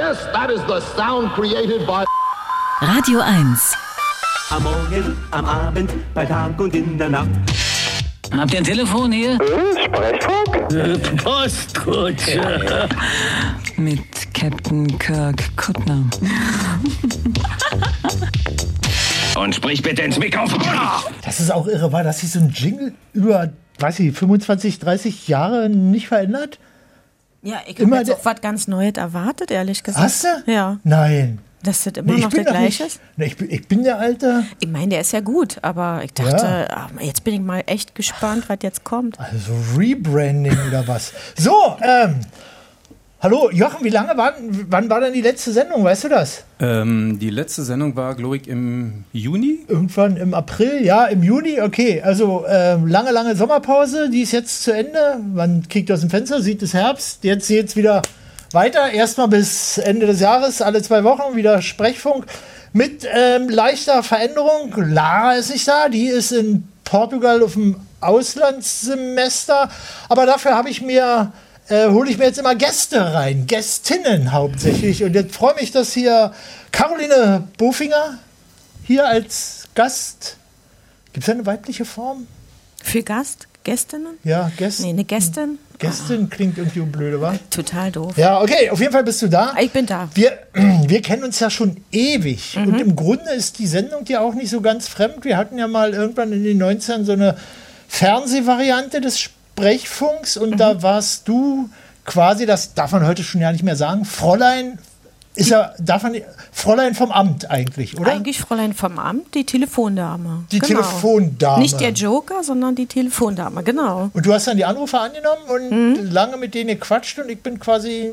Yes, that is the sound created by. Radio 1. Am Morgen, am Abend, bei Tag und in der Nacht. Habt ihr ein Telefon hier? Sprechfunk? Postkutsche. Mit Captain Kirk Kuttner. Und sprich bitte ins Mikrofon. Das ist auch irre, war das sich so ein Jingle über, weiß ich, 25, 30 Jahre nicht verändert? Ja, ich habe jetzt auch was ganz Neues erwartet, ehrlich gesagt. Hast du? Ja. Nein. Dass das immer Nee, noch der gleiche ist? Nee, ich, bin, ich bin der Alte. Ich meine, der ist ja gut, aber ich dachte, ah, jetzt bin ich mal echt gespannt, was jetzt kommt. Also Rebranding oder was. So, ähm, hallo, Jochen, wie lange war, wann war denn die letzte Sendung, weißt du das? Ähm, die letzte Sendung war, glaube ich, im Juni. Irgendwann im April, ja, im Juni, okay. Also ähm, lange, lange Sommerpause, die ist jetzt zu Ende. Man kickt aus dem Fenster, sieht es Herbst. Jetzt geht's wieder weiter. Erstmal bis Ende des Jahres, alle zwei Wochen wieder Sprechfunk mit ähm, leichter Veränderung. Lara ist nicht da, die ist in Portugal auf dem Auslandssemester. Aber dafür habe ich mir äh, hole ich mir jetzt immer Gäste rein, Gästinnen hauptsächlich. Und jetzt freue mich, dass hier Caroline Bofinger hier als Gast. Gibt es eine weibliche Form? Für Gast? Gästinnen? Ja, Gäst, Nee, eine Gästin? Gästin klingt irgendwie blöde, wa? Total doof. Ja, okay, auf jeden Fall bist du da. Ich bin da. Wir, wir kennen uns ja schon ewig. Mhm. Und im Grunde ist die Sendung ja auch nicht so ganz fremd. Wir hatten ja mal irgendwann in den 90ern so eine Fernsehvariante des Sprechfunks und Mhm. da warst du quasi, das darf man heute schon ja nicht mehr sagen, Fräulein, ist ja, darf man, Fräulein vom Amt eigentlich, oder? Eigentlich Fräulein vom Amt, die Telefondame. Die Telefondame. Nicht der Joker, sondern die Telefondame, genau. Und du hast dann die Anrufe angenommen und lange mit denen gequatscht und ich bin quasi,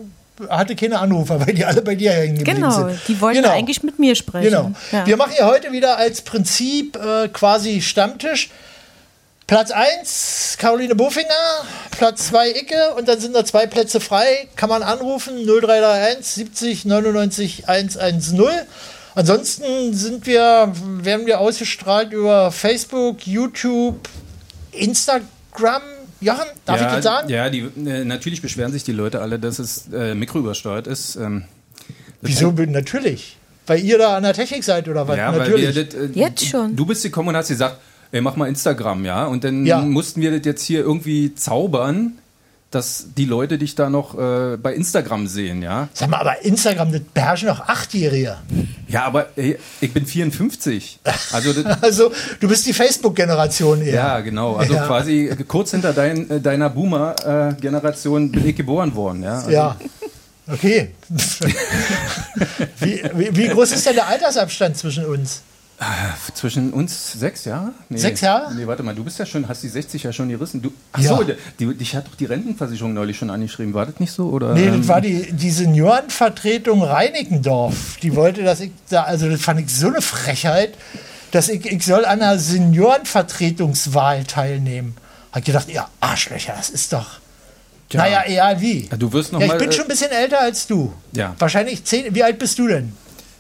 hatte keine Anrufer, weil die alle bei dir hängen geblieben Genau, sind. die wollten Genau. eigentlich mit mir sprechen. Genau. Ja. Wir machen hier heute wieder als Prinzip äh, quasi Stammtisch. Platz 1, Caroline Bofinger, Platz 2 Icke und dann sind da zwei Plätze frei. Kann man anrufen 0331 70 99 110. Ansonsten sind wir, werden wir ausgestrahlt über Facebook, YouTube, Instagram. Jochen, darf ja, ich das sagen? Ja, die, äh, natürlich beschweren sich die Leute alle, dass es äh, mikroübersteuert ist. Ähm, Wieso? Natürlich. Weil ihr da an der Technik seid oder was? Ja, natürlich. weil wir das, äh, Jetzt schon. Du bist gekommen und hast gesagt, ey, mach mal Instagram, ja. Und dann Ja. mussten wir das jetzt hier irgendwie zaubern, dass die Leute dich da noch äh, bei Instagram sehen, ja. Sag mal, aber Instagram, das beherrschen doch Achtjährige. Ja, aber ey, ich bin 54. Also Also, du bist die Facebook-Generation eher. ja, genau. Also Ja. quasi kurz hinter dein, äh, deiner Boomer-Generation bin ich geboren worden, ja. Also, Ja. Okay. wie, wie, wie groß ist denn der Altersabstand zwischen uns? Zwischen uns sechs Jahre? Nee. Sechs Jahre? Nee, warte mal, du bist ja schon, hast die 60 ja schon gerissen. Du, ach Ja. so, die, dich hat doch die Rentenversicherung neulich schon angeschrieben. War das nicht so? Oder, Nee, ähm, das war die, die Seniorenvertretung Reinickendorf. Die wollte, dass ich da, also das fand ich so eine Frechheit, dass ich, ich soll an einer Seniorenvertretungswahl teilnehmen. Ich gedacht, ihr Arschlöcher, das ist doch. Tja. Naja, egal wie. Ja, du wirst noch ja, ich mal, bin äh, schon ein bisschen älter als du. Ja. Wahrscheinlich zehn. Wie alt bist du denn?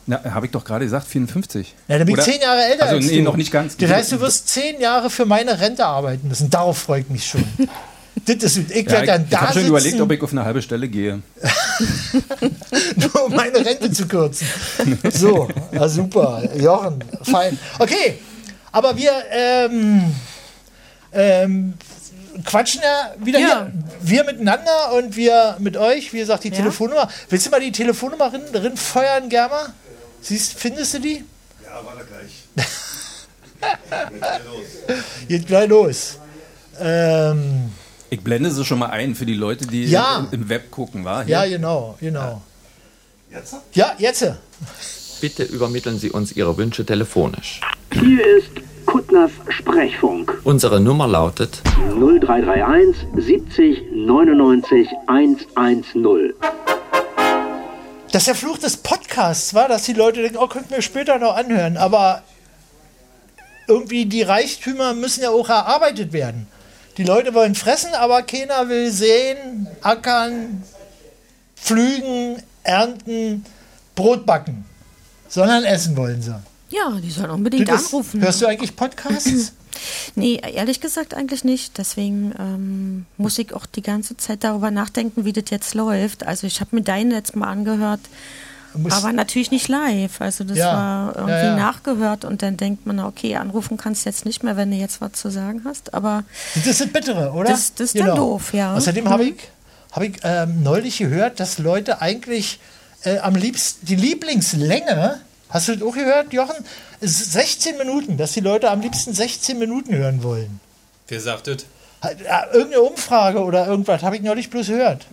Na, habe ich doch gerade gesagt, 54. Ja, dann bin ich Oder- zehn Jahre älter also, als nee, du. noch nicht ganz. Das heißt, du wirst zehn Jahre für meine Rente arbeiten müssen. Darauf freue ich mich schon. das ist, ich ja, werde ich dann ich da habe schon überlegt, ob ich auf eine halbe Stelle gehe. nur um meine Rente zu kürzen. So, ja, super. Jochen, fein. Okay, aber wir ähm, ähm, quatschen ja wieder Ja. hier. Wir miteinander und wir mit euch. Wie gesagt, die Ja. Telefonnummer. Willst du mal die Telefonnummer rin feuern, Germa? Siehst, findest du die? Ja, warte gleich. Geht gleich los. Ähm, Ich blende sie schon mal ein für die Leute, die Ja. im, im Web gucken, war? ja, genau, genau. Jetzt? Ja, jetzt. Bitte übermitteln Sie uns Ihre Wünsche telefonisch. Hier ist Kuttners Sprechfunk. Unsere Nummer lautet 0331 70 99 110. Das ist der Fluch des Podcasts, war, dass die Leute denken, oh, könnten wir später noch anhören. Aber irgendwie die Reichtümer müssen ja auch erarbeitet werden. Die Leute wollen fressen, aber keiner will sehen, ackern, pflügen, ernten, Brot backen. Sondern essen wollen sie. Ja, die sollen unbedingt Das anrufen. Hörst du eigentlich Podcasts? Nee, ehrlich gesagt eigentlich nicht. Deswegen ähm, muss ich auch die ganze Zeit darüber nachdenken, wie das jetzt läuft. Also ich habe mir deinen jetzt mal angehört, aber natürlich nicht live. Also das Ja. war irgendwie Ja, ja. nachgehört und dann denkt man, okay, anrufen kannst du jetzt nicht mehr, wenn du jetzt was zu sagen hast. Aber Das sind bittere, oder? Das- das ist dann doof, ja. Außerdem Mhm. habe ich, hab ich ähm, neulich gehört, dass Leute eigentlich äh, am liebsten die Lieblingslänge, hast du das auch gehört, Jochen? Ist 16 Minuten, dass die Leute am liebsten 16 Minuten hören wollen. Wer sagt das? Ja, irgendeine Umfrage oder irgendwas habe ich neulich bloß gehört.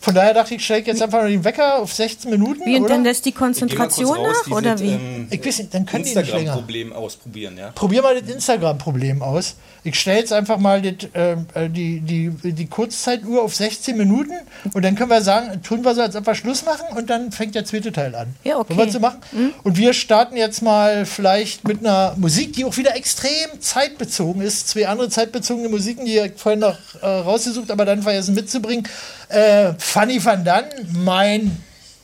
Von daher dachte ich, ich jetzt einfach nur den Wecker auf 16 Minuten. wie und dann lässt die Konzentration nach oder wie? ich weiß nicht, dann können die nicht länger. Instagram-Problem ausprobieren, ja. Probier mal das Instagram-Problem aus. Ich stelle jetzt einfach mal das, ähm, äh, die, die, die Kurzzeituhr auf 16 Minuten und dann können wir sagen, tun wir so, als ob wir Schluss machen und dann fängt der zweite Teil an. Ja, okay. Wollen wir so machen? Und wir starten jetzt mal vielleicht mit einer Musik, die auch wieder extrem zeitbezogen ist. Zwei andere zeitbezogene Musiken, die ich vorhin noch äh, rausgesucht, aber dann vergessen mitzubringen. Äh, Fanny van Dan, mein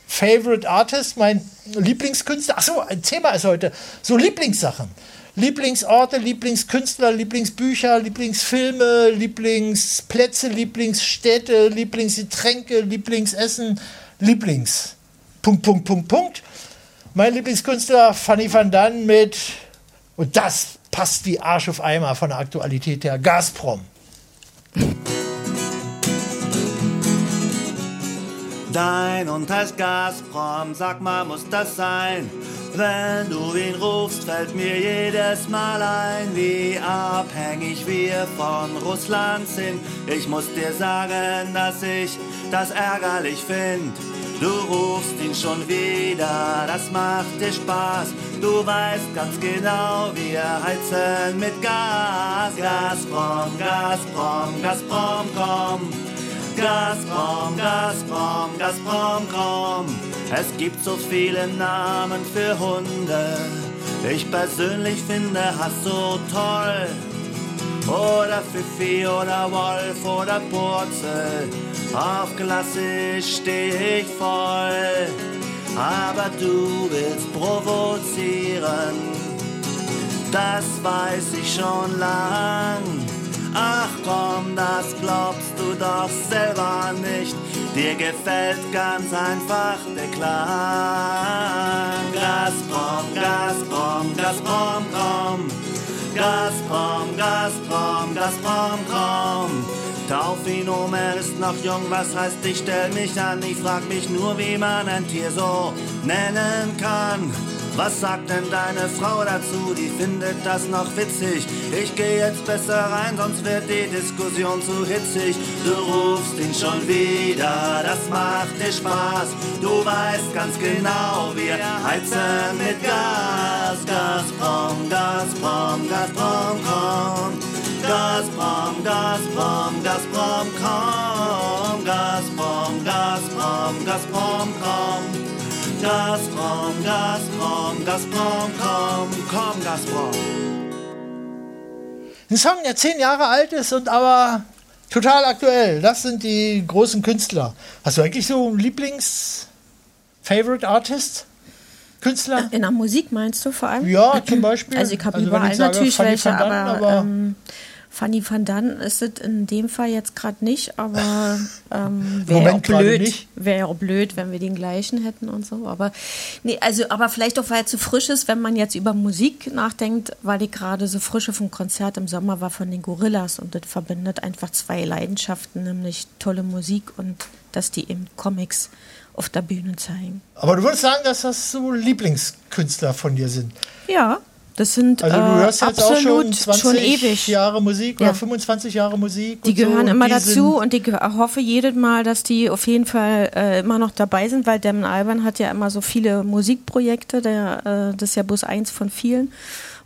Favorite Artist, mein Lieblingskünstler. Achso, ein Thema ist heute so Lieblingssachen. Lieblingsorte, Lieblingskünstler, Lieblingsbücher, Lieblingsfilme, Lieblingsplätze, Lieblingsstädte, Lieblingsgetränke, Lieblingsessen, Lieblings. Punkt, Punkt, Punkt, Punkt. Mein Lieblingskünstler Fanny van Dan mit, und das passt wie Arsch auf Eimer von der Aktualität her, Gazprom. Dein und heißt Gazprom, sag mal, muss das sein? Wenn du ihn rufst, fällt mir jedes Mal ein, wie abhängig wir von Russland sind. Ich muss dir sagen, dass ich das ärgerlich find. Du rufst ihn schon wieder, das macht dir Spaß. Du weißt ganz genau, wir heizen mit Gas. Gazprom, Gazprom, Gazprom, komm. Gazprom, Gazprom, Gazprom, komm. Es gibt so viele Namen für Hunde. Ich persönlich finde Hass so toll. Oder Pfiffi oder Wolf oder Purzel. Auf klassisch steh ich voll. Aber du willst provozieren. Das weiß ich schon lang. Ach komm, das glaubst du doch selber nicht. Dir gefällt ganz einfach der Klang. Gazprom, Gazprom, Gazprom, komm. Gazprom, Gazprom, Gazprom, komm. Tauf ihn um, er ist noch jung, was heißt, ich stell mich an. Ich frag mich nur, wie man ein Tier so nennen kann. Was sagt denn deine Frau dazu? Die findet das noch witzig. Ich geh jetzt besser rein, sonst wird die Diskussion zu hitzig. Du rufst ihn schon wieder, das macht dir Spaß. Du weißt ganz genau, wir heizen mit Gas. Gazprom, Gazprom, Gazprom, komm. Gazprom, Gazprom, Gazprom, komm. Gazprom, Gazprom, Gazprom, komm. Gazprom, Gazprom, Gazprom, komm, komm, Gazprom. Ein Song, der zehn Jahre alt ist und aber total aktuell. Das sind die großen Künstler. Hast du eigentlich so einen Lieblings-Favorite-Artist? Künstler? In der Musik meinst du vor allem? Ja, zum Beispiel. Also ich habe Also überall ich sage natürlich welche, aber, aber- ähm, Fanny van Dan ist es in dem Fall jetzt gerade nicht, aber ähm, wäre ja auch blöd. Wäre ja auch blöd, wenn wir den gleichen hätten und so. Aber nee, also aber vielleicht auch, weil er zu frisch ist, wenn man jetzt über Musik nachdenkt, weil ich gerade so frische vom Konzert im Sommer war von den Gorillas und das verbindet einfach zwei Leidenschaften, nämlich tolle Musik und dass die eben Comics auf der Bühne zeigen. Aber du würdest sagen, dass das so Lieblingskünstler von dir sind. Ja, das sind Also du äh, hörst jetzt auch schon absolut 20 schon ewig. Jahre Musik Ja. oder 25 Jahre Musik. Die so, gehören und immer die dazu und ich hoffe jedes Mal, dass die auf jeden Fall äh, immer noch dabei sind, weil Damon Alban hat ja immer so viele Musikprojekte, der, äh, das ist ja bloß eins von vielen.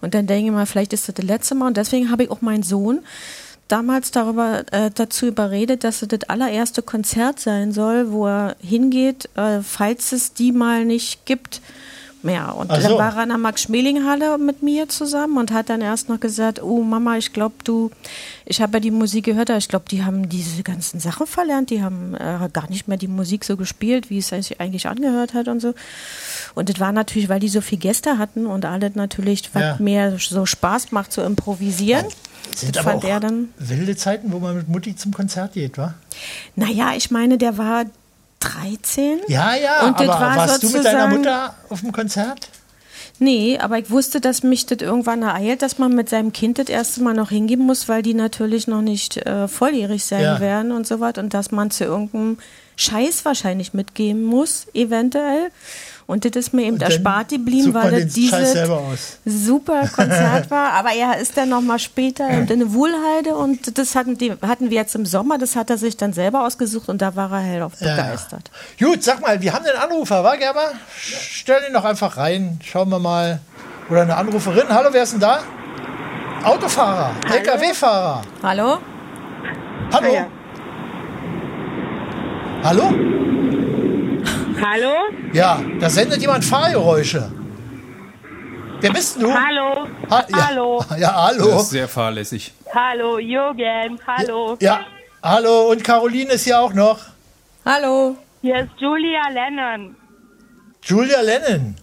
Und dann denke ich mal, vielleicht ist das das letzte Mal. Und deswegen habe ich auch meinen Sohn damals darüber äh, dazu überredet, dass es das allererste Konzert sein soll, wo er hingeht, äh, falls es die mal nicht gibt, mehr. Und so. dann war er in der Max-Schmeling-Halle mit mir zusammen und hat dann erst noch gesagt, oh Mama, ich glaube, du, ich habe ja die Musik gehört, aber ich glaube, die haben diese ganzen Sachen verlernt, die haben äh, gar nicht mehr die Musik so gespielt, wie es sich eigentlich angehört hat und so. Und das war natürlich, weil die so viel Gäste hatten und alle natürlich, was Ja. mir so Spaß macht zu improvisieren. Sind das aber fand auch er dann. wilde Zeiten, wo man mit Mutti zum Konzert geht, wa? Naja, ich meine, der war 13. Ja, ja, Und aber war warst du mit deiner Mutter auf dem Konzert? Nee, aber ich wusste, dass mich das irgendwann ereilt, dass man mit seinem Kind das erste Mal noch hingeben muss, weil die natürlich noch nicht äh, volljährig sein Ja. werden und so was. Und dass man zu irgendeinem Scheiß wahrscheinlich mitgeben muss, eventuell. Und das ist mir eben erspart geblieben, weil das dieses Scheiß selber aus. super Konzert war. Aber er ist dann noch mal später in eine Wohlheide und das hatten, die, hatten wir jetzt im Sommer, das hat er sich dann selber ausgesucht und da war er hell auf Ja. begeistert. Gut, sag mal, wir haben den Anrufer, wa, Gerber? Stell ihn doch einfach rein. Schauen wir mal. Oder eine Anruferin. Hallo, wer ist denn da? Autofahrer, LKW-Fahrer. Hallo? Hallo? Hallo? Hallo? Ja, da sendet jemand Fahrgeräusche. Wer bist du? Hallo? Ha ja. Hallo? Ja, hallo. Das ist sehr fahrlässig. Hallo, Jürgen, hallo. Ja, hallo. Und Caroline ist hier auch noch. Hallo. Hier ist Julia Lennon. Julia Lennon.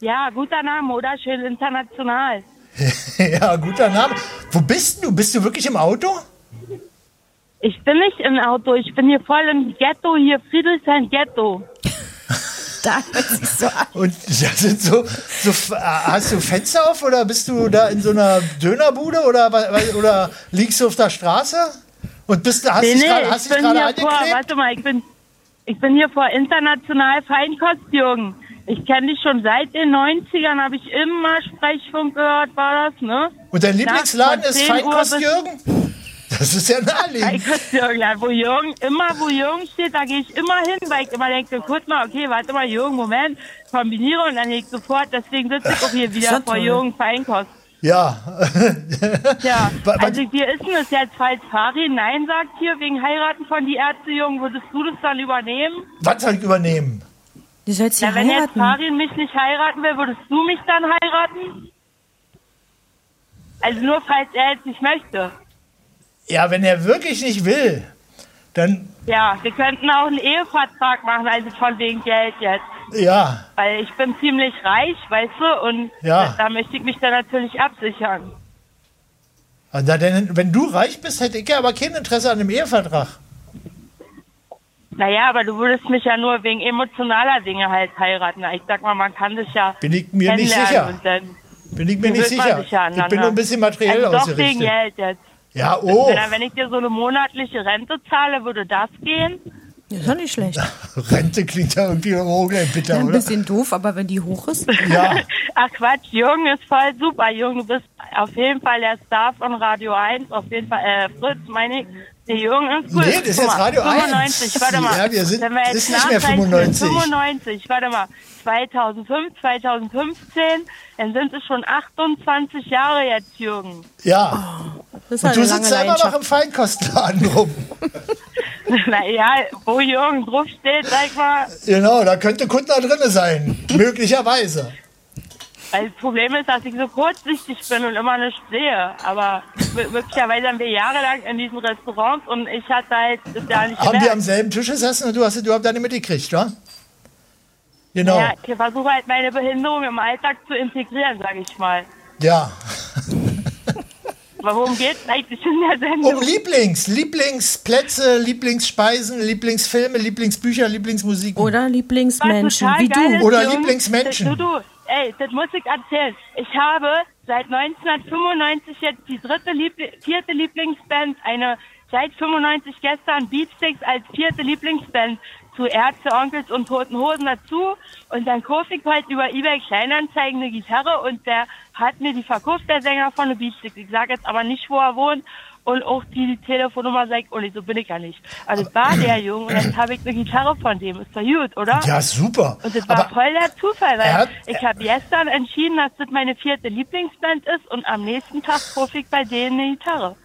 Ja, guter Name, oder? Schön international. ja, guter Name. Wo bist du? Bist du wirklich im Auto? Ich bin nicht im Auto, ich bin hier voll im Ghetto, hier Friedrichshain Ghetto. Da hört sich so an. Und das sind so, so, äh, hast du Fenster auf oder bist du da in so einer Dönerbude oder, oder liegst du auf der Straße? Und bist, du- hast nee, dich nee, gerade hast ich dich bin gerade hier vor, angeklebt? warte mal, ich bin, ich bin hier vor international Feinkost, Jürgen. Ich kenne dich schon seit den 90ern, habe ich immer Sprechfunk gehört, war das, ne? Und dein Lieblingsladen ist 10 Uhr Feinkost Jürgen? Das ist ja naheliegend. Feinkost Jürgen, ja, wo Jürgen, immer wo Jürgen steht, da gehe ich immer hin, weil ich immer denke, guck mal, okay, warte mal, Jürgen, Moment, kombiniere und dann gehe ich sofort, deswegen sitze ich auch hier wieder ja vor toll. Jürgen Feinkost. Ja. Ja, also wie ist denn das jetzt, falls Farin Nein sagt hier wegen Heiraten von die Ärzte, Jürgen, würdest du das dann übernehmen? Was soll ich übernehmen? Du sollst Ja, ja wenn jetzt. Farin mich nicht heiraten will, würdest du mich dann heiraten? Also nur falls er jetzt nicht möchte. Ja, wenn er wirklich nicht will, dann, Ja, wir könnten auch einen Ehevertrag machen, also von wegen Geld jetzt. ja, Weil ich bin ziemlich reich, weißt du, und Ja. da, da möchte ich mich dann natürlich absichern. Also, denn, wenn du reich bist, hätte ich ja aber kein Interesse an einem Ehevertrag. Naja, aber du würdest mich ja nur wegen emotionaler Dinge halt heiraten. Ich sag mal, man kann sich ja Bin ich mir nicht sicher. Und dann Bin ich mir nicht sicher. Ich bin nur ein bisschen materiell also doch wegen ausgerichtet. Geld jetzt. Ja, oh, Wenn, wenn ich dir so eine monatliche Rente zahle, würde das gehen? Das ist doch nicht schlecht. Rente klingt ja irgendwie auch gleich bitter, Ja, ein oder? bisschen doof, aber wenn die hoch ist. Ja, Ach Quatsch, Jürgen ist voll super. Jürgen, du bist auf jeden Fall der Star von Radio 1. Auf jeden Fall, äh, Fritz, meine ich. Der Jürgen ist gut. Nee, das ist jetzt Radio 1. 95, warte mal. Ja, wir sind- Wenn wir jetzt ist nicht mehr nachrechnen, 95. 95, warte mal. 2005, 2015, dann sind es schon 28 Jahre jetzt, Jürgen. ja. Das ist Und du sitzt ja immer noch im Feinkostladen rum. naja, wo Jürgen draufsteht, sag ich mal, Genau, da könnte Kuttner drin sein. Möglicherweise. Weil das Problem ist, dass ich so kurzsichtig bin und immer nicht sehe. Aber mö- möglicherweise haben wir jahrelang in diesen Restaurants und ich hatte halt das ja nicht Haben die gemerkt. am selben Tisch gesessen und du hast es überhaupt nicht mitgekriegt, wa? Genau. Ja, ich versuche halt meine Behinderung im Alltag zu integrieren, sage ich mal. Ja. Aber worum geht's eigentlich in der Sendung? Um Lieblings, Lieblingsplätze, Lieblingsspeisen, Lieblingsfilme, Lieblingsbücher, Lieblingsmusik. Oder Lieblingsmenschen, wie du. Oder Lieblingsmenschen. Du, du, ey, das muss ich erzählen. Ich habe seit 1995 jetzt die dritte, Liebli vierte Lieblingsband, eine seit 95 gestern Beatsticks als vierte Lieblingsband zu Ärzte, Onkels und Toten Hosen dazu. Und dann kaufe ich halt über Ebay Kleinanzeigen eine Gitarre und der hat mir die verkauft, der Sänger von den Beatsticks. Ich sage jetzt aber nicht, wo er wohnt. Und auch die, Telefonnummer sagt, oh nee, so bin ich ja nicht. Also das war der Junge und jetzt habe ich eine Gitarre von dem. Ist doch gut, oder? Ja, super. Und das war Aber voll der Zufall, weil hat- ich habe gestern entschieden, dass das meine vierte Lieblingsband ist und am nächsten Tag kaufe ich bei denen eine Gitarre.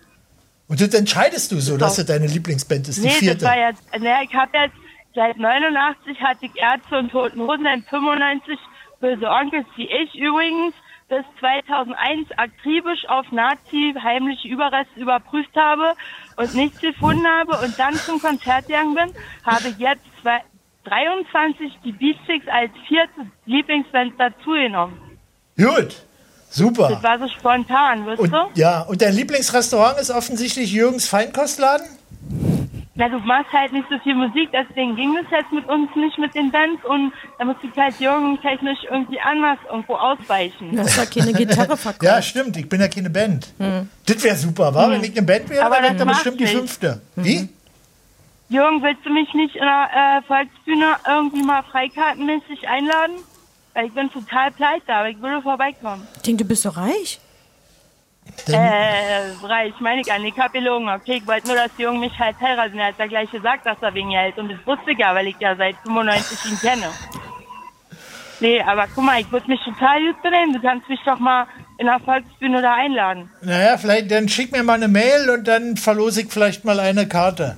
und das entscheidest du so, dass es deine Lieblingsband ist, die nee, das vierte. war jetzt, ne, ich habe jetzt seit 89 hatte ich Ärzte und Toten Hosen, dann 95 Böse Onkels, die ich übrigens bis 2001 akribisch auf Nazi heimliche Überreste überprüft habe und nichts gefunden habe und dann zum Konzert gegangen bin, habe jetzt zwei, 23 die Beatsticks als vierte Lieblingsband dazugenommen. Gut, super. Das war so spontan, Und, du? ja, und dein Lieblingsrestaurant ist offensichtlich Jürgens Feinkostladen? Na, du machst halt nicht so viel Musik, deswegen ging es jetzt mit uns nicht mit den Bands und da muss ich halt jugendtechnisch irgendwie anders irgendwo ausweichen. Du hast ja keine Gitarre verkauft. Ja, stimmt, ich bin ja keine Band. Hm. Das wäre super, wa? Hm. Wenn ich eine Band wäre, Aber dann wäre das ich bestimmt die macht fünfte. Wie? Jürgen, willst du mich nicht in der äh, Volksbühne irgendwie mal freikartenmäßig einladen? Weil ich bin total pleite, aber ich würde vorbeikommen. Ich denke, du bist doch reich. Äh, reich, meine ich an. Ich hab gelogen, okay? Ich wollte nur, dass Jürgen mich halt heiraten. Er hat ja gleich gesagt, dass er wegen Geld. Und das wusste ich ja, weil ich ja seit 95 ihn kenne. Nee, aber guck mal, ich würde mich total gut benehmen. Du kannst mich doch mal in der Volksbühne da einladen. Naja, vielleicht, dann schick mir mal eine Mail und dann verlose ich vielleicht mal eine Karte.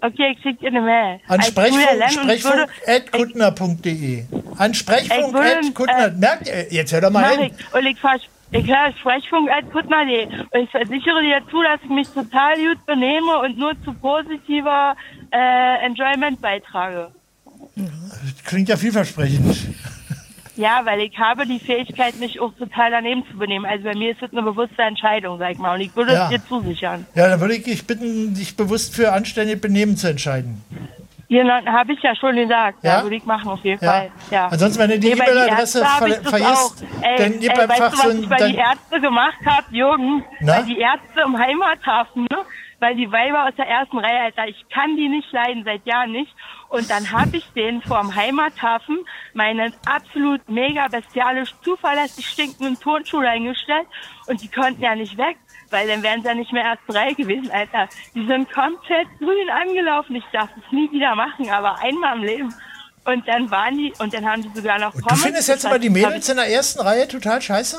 Okay, ich schick dir eine Mail. An Als Julia Sprechfunk, Lennon, ich würde- sprechfunk.kuttner.de. An Ich Sprechfunk würde, at Kuttner. äh, Merkt ihr, jetzt hör doch mal hin. ich. Und ich, vers ich höre Sprechfunk als Kuttner.de. Und ich versichere dir zu, dass ich mich total gut benehme und nur zu positiver äh, Enjoyment beitrage. Klingt ja vielversprechend. Ja, weil ich habe die Fähigkeit, mich auch total daneben zu benehmen. Also bei mir ist das eine bewusste Entscheidung, sag ich mal. Und ich würde Ja. es dir zusichern. Ja, dann würde ich dich bitten, dich bewusst für anständig Benehmen zu entscheiden. Hier habe ich ja schon gesagt. Ja, Ja? würde ich machen auf jeden Ja? Fall. Ja. Ansonsten, wenn du die Nee, E-Mail-Adresse hab ver vergisst, ey, dann gib ey, einfach weißt du, so was ein. ich bei Dann, die Ärzte gemacht habe, Jürgen? Na? Bei die Ärzte im Heimathafen, ne? Weil die Weiber aus der ersten Reihe, Alter, ich kann die nicht leiden, seit Jahren nicht. Und dann habe ich denen vor dem Heimathafen meinen absolut mega bestialisch zuverlässig stinkenden Turnschuh eingestellt und die konnten ja nicht weg, weil dann wären sie ja nicht mehr erst drei gewesen, Alter. Die sind komplett grün angelaufen. Ich darf es nie wieder machen, aber einmal im Leben. Und dann waren die, und dann haben die sogar noch du findest jetzt immer die Mädels in der ersten Reihe total scheiße?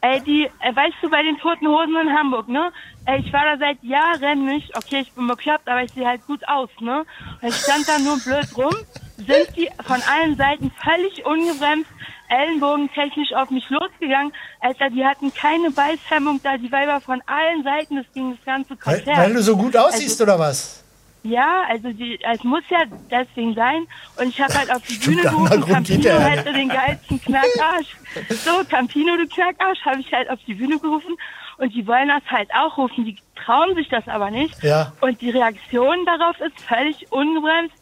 Ey, die, äh, weißt du, bei den Toten Hosen in Hamburg, ne? Ey, ich war da seit Jahren nicht. Okay, ich bin bekloppt, aber ich sehe halt gut aus, ne? Und ich stand da nur blöd rum. Sind die von allen Seiten völlig ungebremst, ellenbogentechnisch auf mich losgegangen. Alter, die hatten keine Beißhemmung da, die Weiber von allen Seiten, das ging das ganze Weil, Konzert. weil du so gut aussiehst, Also- oder was? Ja, also die, es muss ja deswegen sein. Und ich habe halt auf die Bühne gerufen, Campino hätte den geilsten Knackarsch. So, Campino, du Knackarsch, habe ich halt auf die Bühne gerufen. Und die wollen das halt auch rufen, die trauen sich das aber nicht. Ja. Und die Reaktion darauf ist völlig ungebremst,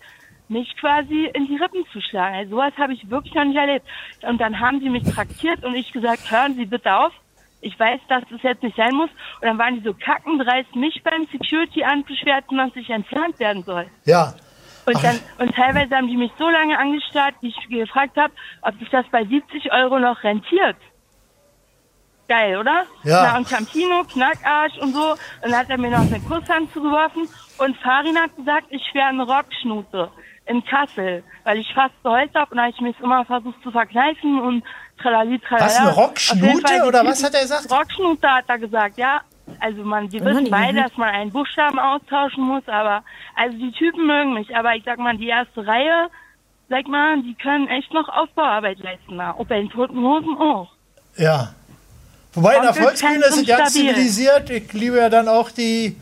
mich quasi in die Rippen zu schlagen. Also sowas habe ich wirklich noch nicht erlebt. Und dann haben sie mich traktiert und ich gesagt, hören Sie bitte auf. Ich weiß, dass das jetzt nicht sein muss. Und dann waren die so kackendreist, mich beim Security anzuschwärzen, dass ich entfernt werden soll. Ja. Und dann, und teilweise haben die mich so lange angestarrt, wie ich gefragt habe, ob sich das bei 70 Euro noch rentiert. Geil, oder? Ja. Na, und Campino, Knackarsch und so. Und dann hat er mir noch eine Kusshand zugeworfen. Und Farin hat gesagt, ich wäre eine Rockschnute in Kassel, weil ich fast geheult habe und habe ich mich immer versucht zu verkneifen und tralali, tralala. Was, eine Rockschnute Fall oder was hat er gesagt? Rockschnute hat er gesagt, ja. Also man, die wissen beide, dass man einen Buchstaben austauschen muss, aber also die Typen mögen mich, aber ich sag mal, die erste Reihe, sag mal, die können echt noch Aufbauarbeit leisten. Na. Ob bei den Toten Hosen auch. Ja. Wobei in der Volksbühne ist es ganz zivilisiert. Ich liebe ja dann auch die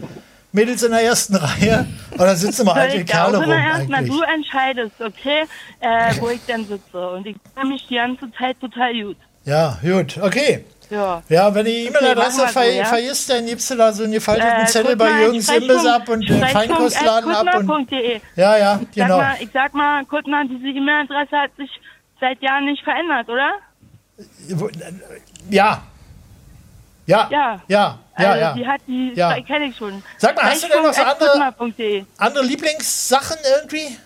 Mädels in der ersten Reihe. Da sitzen immer alte Kerle rum eigentlich. du entscheidest, okay, äh, wo ich denn sitze. Und ich fühle mich die ganze Zeit total gut. Ja, gut. Okay. Ja. Ja, wenn die Okay, E-Mail-Adresse wir so, ver ja? vergisst, dann gibst du da so einen gefalteten Äh, Zettel bei Jürgens Sprechfunk- Imbiss ab und den Sprechfunk Feinkostladen ab. Und, ja, ja, Sag genau. mal, ich sag mal, Kuttner, diese E-Mail-Adresse hat sich seit Jahren nicht verändert, oder? Ja. Ja. Ja. Ja, ja, also, ja. Die hat die, Ja. kenne ich schon. Sag mal, hast du denn noch so andere-. Andere Lieblingssachen irgendwie?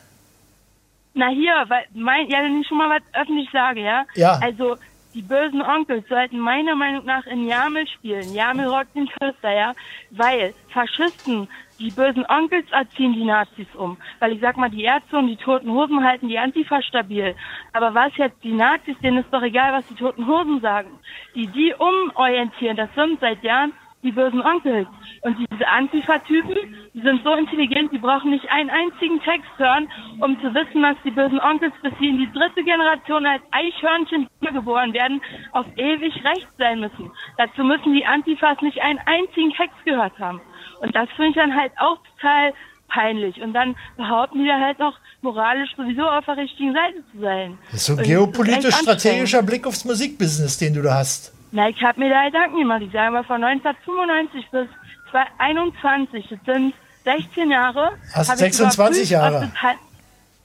Na hier, weil mein, ja, wenn ich schon mal was öffentlich sage, ja? Ja. Also, die bösen Onkels sollten meiner Meinung nach in Jamel spielen. Jamel rockt den Küster, ja? Weil Faschisten, die bösen Onkels erziehen die Nazis um. Weil ich sag mal, die Ärzte und die Toten Hosen halten die Antifa stabil. Aber was jetzt die Nazis, denen ist doch egal, was die Toten Hosen sagen. Die, die umorientieren, das sind seit Jahren die bösen Onkels. Und diese Antifa-Typen Die sind so intelligent, die brauchen nicht einen einzigen Text hören, um zu wissen, dass die bösen Onkels, bis sie in die dritte Generation als Eichhörnchen geboren werden, auf ewig recht sein müssen. Dazu müssen die Antifas nicht einen einzigen Text gehört haben. Und das finde ich dann halt auch total peinlich. Und dann behaupten die halt noch moralisch sowieso auf der richtigen Seite zu sein. Das ist so ein Und geopolitisch das ist echt strategischer Blick aufs Musikbusiness, den du da hast. Na, ich habe mir da Gedanken gemacht. Ich sage mal, von 1995 bis 2021, das sind 16 Jahre. Hast hab ich 26 überprüft, Jahre. Ob das, halt-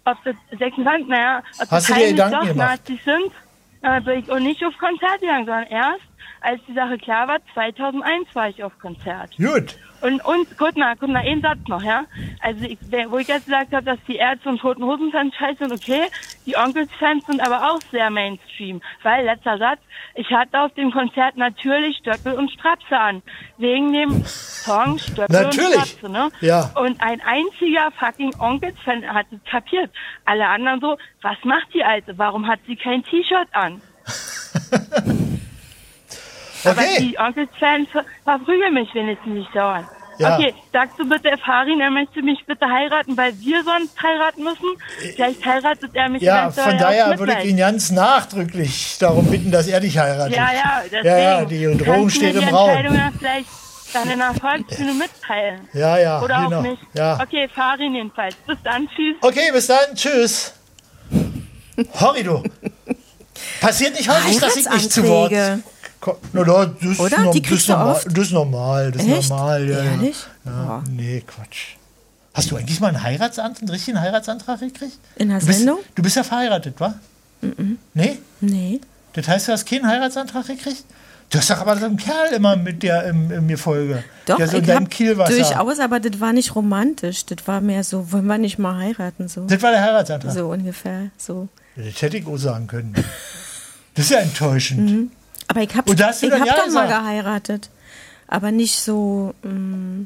ob das 26, naja, ob Hast das du dir Gedanken gemacht? Nazis sind. Äh, bin ich und nicht auf Konzert gegangen, sondern erst, als die Sache klar war, 2001 war ich auf Konzert. Gut. Und, und, guck mal, guck mal, einen Satz noch, ja. Also, ich, wo ich jetzt gesagt habe, dass die Ärzte und Toten Hosen-Fans scheiße sind, okay. Die Onkels-Fans sind aber auch sehr Mainstream. Weil, letzter Satz, ich hatte auf dem Konzert natürlich Stöckel und Strapse an. Wegen dem Song Stöckel Natürlich. und Strapse, ne? Ja. Und ein einziger fucking Onkels-Fan hat es kapiert. Alle anderen so, was macht die Alte? Warum hat sie kein T-Shirt an? Aber Okay. die Onkels-Fans ver- verprügeln mich wenigstens nicht dauernd. Ja. Okay, sagst du bitte Farin, er möchte mich bitte heiraten, weil wir sonst heiraten müssen? Vielleicht heiratet er mich Ja, von daher würde ich ihn ganz nachdrücklich darum bitten, dass er dich heiratet. Ja, ja, deswegen. Ja, ja, die Drohung steht im Raum. Vielleicht dann in der Volksbühne mitteilen. Ja, ja, Oder genau. auch nicht. Ja. Okay, Farin jedenfalls. Bis dann, tschüss. Okay, bis dann. Tschüss. Horrido. Passiert nicht häufig, dass ich nicht zu Wort Na, da, das, ist Oder? norm- Die das, kriegst ist du normal, oft? das ist normal. Das ist normal. Ja, Ehrlich? Ja. Ja. Nee, Quatsch. Hast du eigentlich mal einen Heiratsantrag, einen richtigen Heiratsantrag gekriegt? In der Sendung? du bist ja verheiratet, wa? Nee? Nee. Das heißt, du hast keinen Heiratsantrag gekriegt? Du hast doch aber so einen Kerl immer mit dir im, in mir Folge. Doch, der so in ich hab Kielwasser. durchaus, aber das war nicht romantisch. Das war mehr so, wollen wir nicht mal heiraten, so. Das war der Heiratsantrag. So ungefähr, so. Das hätte ich auch sagen können. Das ist ja enttäuschend. Mhm. Aber ich hab, Und da hast du ich dann hab ja doch mal geheiratet. Aber nicht so, mm,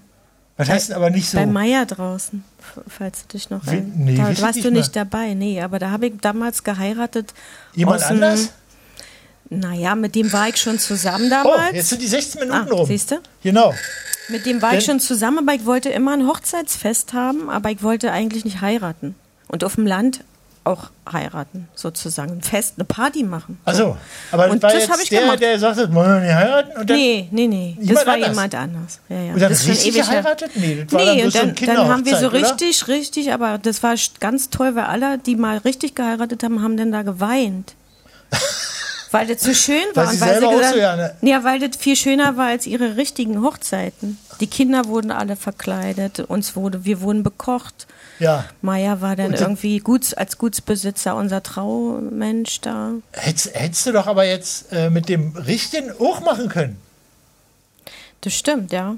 Was heißt denn aber nicht so? bei Meier draußen, falls du dich noch ein- nee, Da warst nicht du mehr. nicht dabei, nee, aber da habe ich damals geheiratet. Jemand anders? Naja, mit dem war ich schon zusammen Oh, damals. jetzt sind die 16 Minuten Ah, rum. siehst du? Genau. Mit dem war Denn- ich schon zusammen, aber ich wollte immer ein Hochzeitsfest haben, aber ich wollte eigentlich nicht heiraten. Und auf dem Land auch heiraten, sozusagen. Ein Fest, eine Party machen. Also, aber Und war das jetzt ich der, gemacht. der sagt, wollen wir nicht heiraten? Und dann, Nee, nee, nee. Das war anders? jemand anders. Ja, ja. Und dann das ist schon richtig ewig geheiratet? Nee, das war dann nee, bloß und so dann, dann haben wir so Kinderhochzeit, oder? richtig, richtig, aber das war ganz toll, weil alle, die mal richtig geheiratet haben, haben dann da geweint. weil das so schön war. Weil sie und weil auch gesagt- so gerne- ja, weil das viel schöner war als ihre richtigen Hochzeiten. Die Kinder wurden alle verkleidet, uns wurde, wir wurden bekocht. Ja. Maya war dann irgendwie Guts, als Gutsbesitzer unser Traumensch da. Hättest, hättest du doch aber jetzt äh, mit dem Richtigen auch machen können. Das stimmt, ja.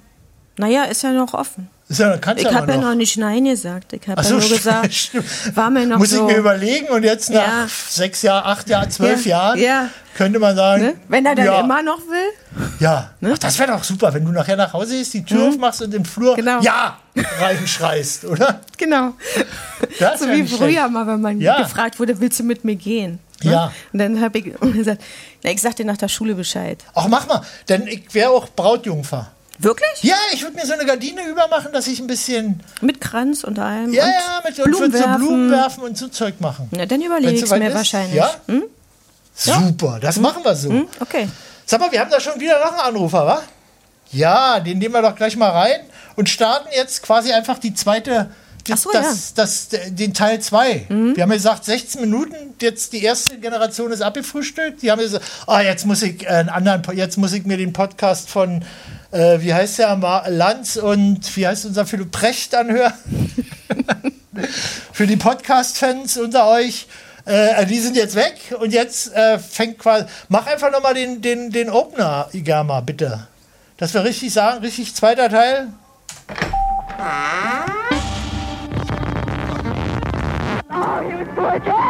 Naja, ist ja noch offen. Ja, Ich habe ja noch. nicht Nein gesagt. Ich habe Ach ja so, nur gesagt, war mir noch Muss so. ich mir überlegen und jetzt nach Ja. sechs Jahren, acht Jahren, zwölf Ja, Jahren ja. könnte man sagen, ne? Wenn er dann immer noch will. Ja, Ne? Ach, das wäre doch super, wenn du nachher nach Hause gehst, die Tür Mhm. aufmachst und im Flur Genau. Ja reinschreist, oder? Genau. Das so wie früher mal, wenn man gefragt wurde, willst du mit mir gehen? Ne? Ja. Und dann habe ich gesagt, na, ich sag dir nach der Schule Bescheid. Ach, mach mal, denn ich wäre auch Brautjungfer. Wirklich? Ja, ich würde mir so eine Gardine übermachen, dass ich ein bisschen. Mit Kranz und allem. Ja, und ja, mit und Blumen würd so werfen. Blumen werfen und so Zeug machen. Na, dann überlege ich es mir ist? wahrscheinlich. Ja? Hm? Super, das machen wir so. Hm? Okay. Sag mal, wir haben da schon wieder noch einen Anrufer, wa? Ja, den nehmen wir doch gleich mal rein und starten jetzt quasi einfach die zweite, so, das, das, den Teil 2. Mhm. Wir haben gesagt, 16 Minuten, jetzt die erste Generation ist abgefrühstückt. Die haben gesagt, ah, jetzt muss ich äh, einen anderen, jetzt muss ich mir den Podcast von, äh, wie heißt der, Lanz und wie heißt unser Philipp Precht anhören. Für die Podcast-Fans unter euch. Äh, die sind jetzt weg und jetzt äh, fängt quasi. Mach einfach nochmal den, den, den Opener, Igama, bitte. Dass wir richtig sagen, richtig zweiter Teil.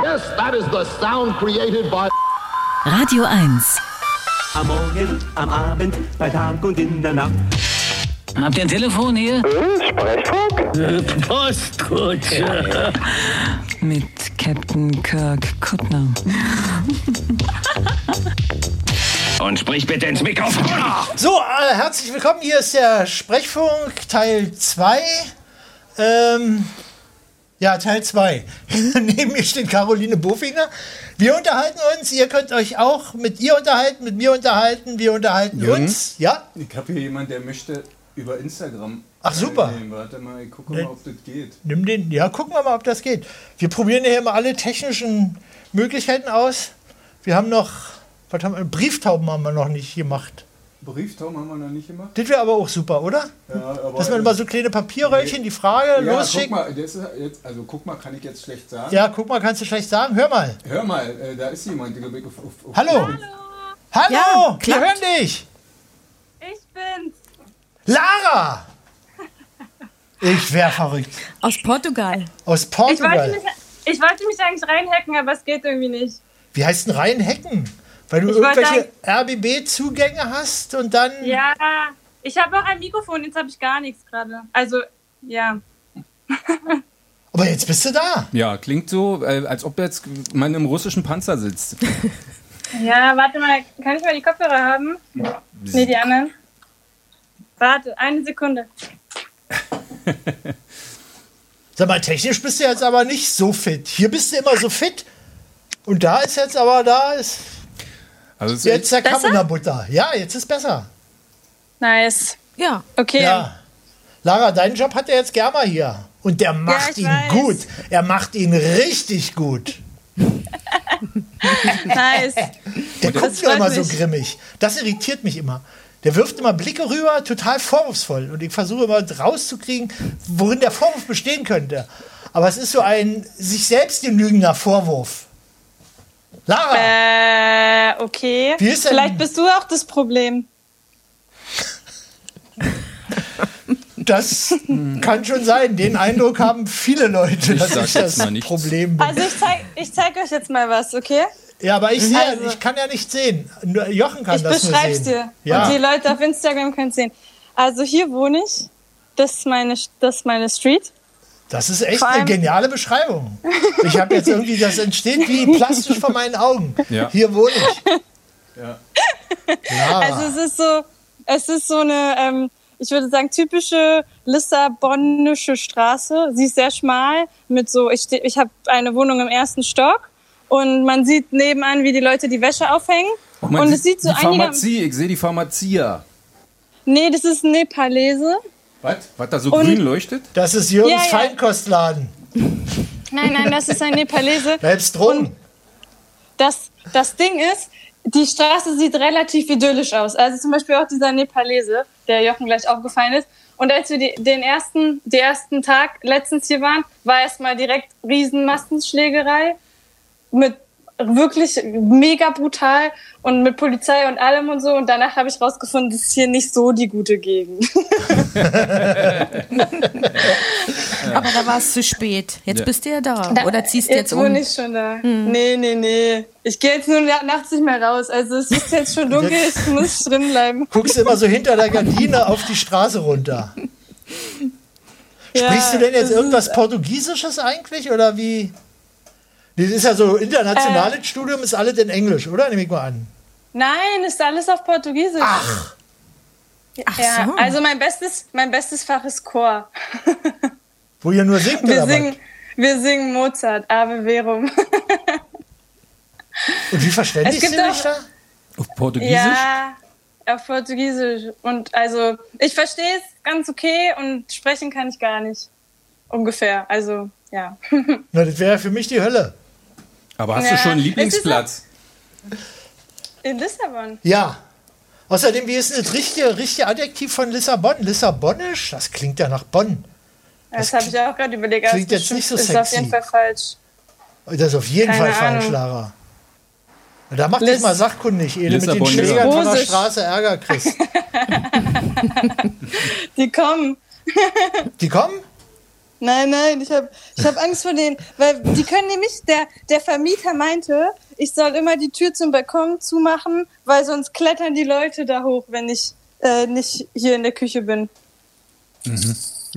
Yes, that is the sound created by. Radio 1. Am Morgen, am Abend, bei Tag und in der Nacht. Habt ihr ein Telefon hier? Sprechfunk? Postkutsche. Mit Captain Kirk Kuttner. Und sprich bitte ins Mikrofon. So, äh, herzlich willkommen. Hier ist der Sprechfunk Teil 2. Ähm, ja, Teil 2. Neben mir steht Caroline Bofinger. Wir unterhalten uns. Ihr könnt euch auch mit ihr unterhalten, mit mir unterhalten. Wir unterhalten Jürgen? uns. Ja? Ich habe hier jemanden, der möchte über Instagram. Ach, super. teilnehmen. Warte mal, ich gucke mal, ob das geht. Nimm den. Ja, gucken wir mal, ob das geht. Wir probieren ja immer alle technischen Möglichkeiten aus. Wir haben noch, was haben wir, Brieftauben haben wir noch nicht gemacht. Brieftauben haben wir noch nicht gemacht. Das wäre aber auch super, oder? Ja, aber, Dass man immer so kleine Papierröllchen die Frage ja, guck losschicken. mal, das ist jetzt, also guck mal, kann ich jetzt schlecht sagen. Ja, guck mal, kannst du schlecht sagen? Hör mal. Hör mal, äh, da ist jemand. auf, auf, auf Hallo. Hallo, Ja, wir klappt. hören dich. Ich bin's. Lara! Ich wäre verrückt. Aus Portugal. Aus Ich wollte, Portugal. mich, ich wollte mich eigentlich reinhacken, aber es geht irgendwie nicht. Wie heißt denn reinhacken? Weil du Ich irgendwelche RBB-Zugänge hast und dann. Ja, ich habe auch ein Mikrofon, jetzt habe ich gar nichts gerade. Also, ja. Aber jetzt bist du da. Ja, klingt so, äh, als ob jetzt man im russischen Panzer sitzt. Ja, warte mal, kann ich mal die Kopfhörer haben? Nee, die anderen. Warte, eine Sekunde. Sag mal, technisch bist du jetzt aber nicht so fit. Hier bist du immer so fit. Und da ist jetzt aber, da ist Also es jetzt der Kamm Besser? in der Butter. Ja, jetzt ist besser. Nice. Ja. Okay. Ja. Lara, deinen Job hat er jetzt Germa hier. Und der macht ich ihn weiß. gut. Er macht ihn richtig gut. Nice. Der Das guckt ja immer mich. so grimmig. Das irritiert mich immer. Der wirft immer Blicke rüber, total vorwurfsvoll. Und ich versuche immer rauszukriegen, worin der Vorwurf bestehen könnte. Aber es ist so ein sich selbst genügender Vorwurf. Lara, Äh, okay. Wie ist denn- Vielleicht bist du auch das Problem. das kann schon sein. Den Eindruck haben viele Leute, Ich dass ich das. Problem bin. Also ich zeig, ich zeig euch jetzt mal was, okay? Ja, aber ich sehe, Also- ich kann ja nicht sehen. Nur Jochen kann ich das nur beschreib's sehen. dir. Ja. Und die Leute auf Instagram können sehen. Also hier wohne ich. Das ist meine, das ist meine Street. Das ist echt eine geniale Beschreibung. Ich habe jetzt irgendwie, das entsteht wie plastisch vor meinen Augen. Ja. Hier wohne ich. Ja. Ja. Also es ist so, es ist so eine, ähm, ich würde sagen, typische lissabonische Straße. Sie ist sehr schmal mit so, ich, ich habe eine Wohnung im ersten Stock und man sieht nebenan, wie die Leute die Wäsche aufhängen. Und, man und es sieht so die Pharmazie, ich sehe die Pharmazia. nee, das ist Nepalese. Was? Was da so Und- grün leuchtet? Das ist Jürgens Ja, ja. Feinkostladen. Nein, nein, das ist ein Nepalese. Selbst Drogen. das, das Ding ist, die Straße sieht relativ idyllisch aus. Also zum Beispiel auch dieser Nepalese, der Jochen gleich aufgefallen ist. Und als wir die, den ersten, den ersten Tag letztens hier waren, war erstmal direkt Riesenmassenschlägerei mit wirklich mega brutal und mit Polizei und allem und so. Und danach habe ich rausgefunden, das ist hier nicht so die gute Gegend. Aber da war es zu spät. Jetzt Ja. bist du ja da. Da- Oder ziehst du jetzt, um? wohne ich schon da. Nee, nee, nee. Ich gehe jetzt nur na- nachts nicht mehr raus. Also es ist jetzt schon dunkel, ich muss drin bleiben. Guckst immer so hinter der Gardine auf die Straße runter. Sprichst du denn jetzt irgendwas Portugiesisches eigentlich oder wie? Das ist ja so internationales Studium, ist alles in Englisch, oder? Nehme ich mal an. Nein, ist alles auf Portugiesisch. Ach, Ach ja, so. also mein bestes, mein bestes Fach ist Chor. wo ihr nur singt Wir oder singen, wir singen Mozart, Ave Verum. Und wie verständigst du dich da? Auf Portugiesisch? Ja, auf Portugiesisch. Und also, ich verstehe es ganz okay und sprechen kann ich gar nicht. Ungefähr. Also, ja. Na, das wäre für mich die Hölle. Aber hast Ja, du schon einen Lieblingsplatz? In Lissabon. Ja. Außerdem, wie ist denn das richtige, richtige Adjektiv von Lissabon? Lissabonisch? Das klingt ja nach Bonn. Das, habe ich auch gerade überlegt. aber klingt jetzt nicht so ist auf jeden sexy. Fall falsch. Das ist auf jeden Keine Fall falsch, Ahnung. Lara. Da mach dich Liss- mal sachkundig, ehe du mit den. Schlägern von der. Straße Ärger kriegst. Die kommen. Die kommen? Nein, nein, ich habe ich hab Angst vor denen. Weil die können nämlich, der, der Vermieter meinte, ich soll immer die Tür zum Balkon zumachen, weil sonst klettern die Leute da hoch, wenn ich äh, nicht hier in der Küche bin.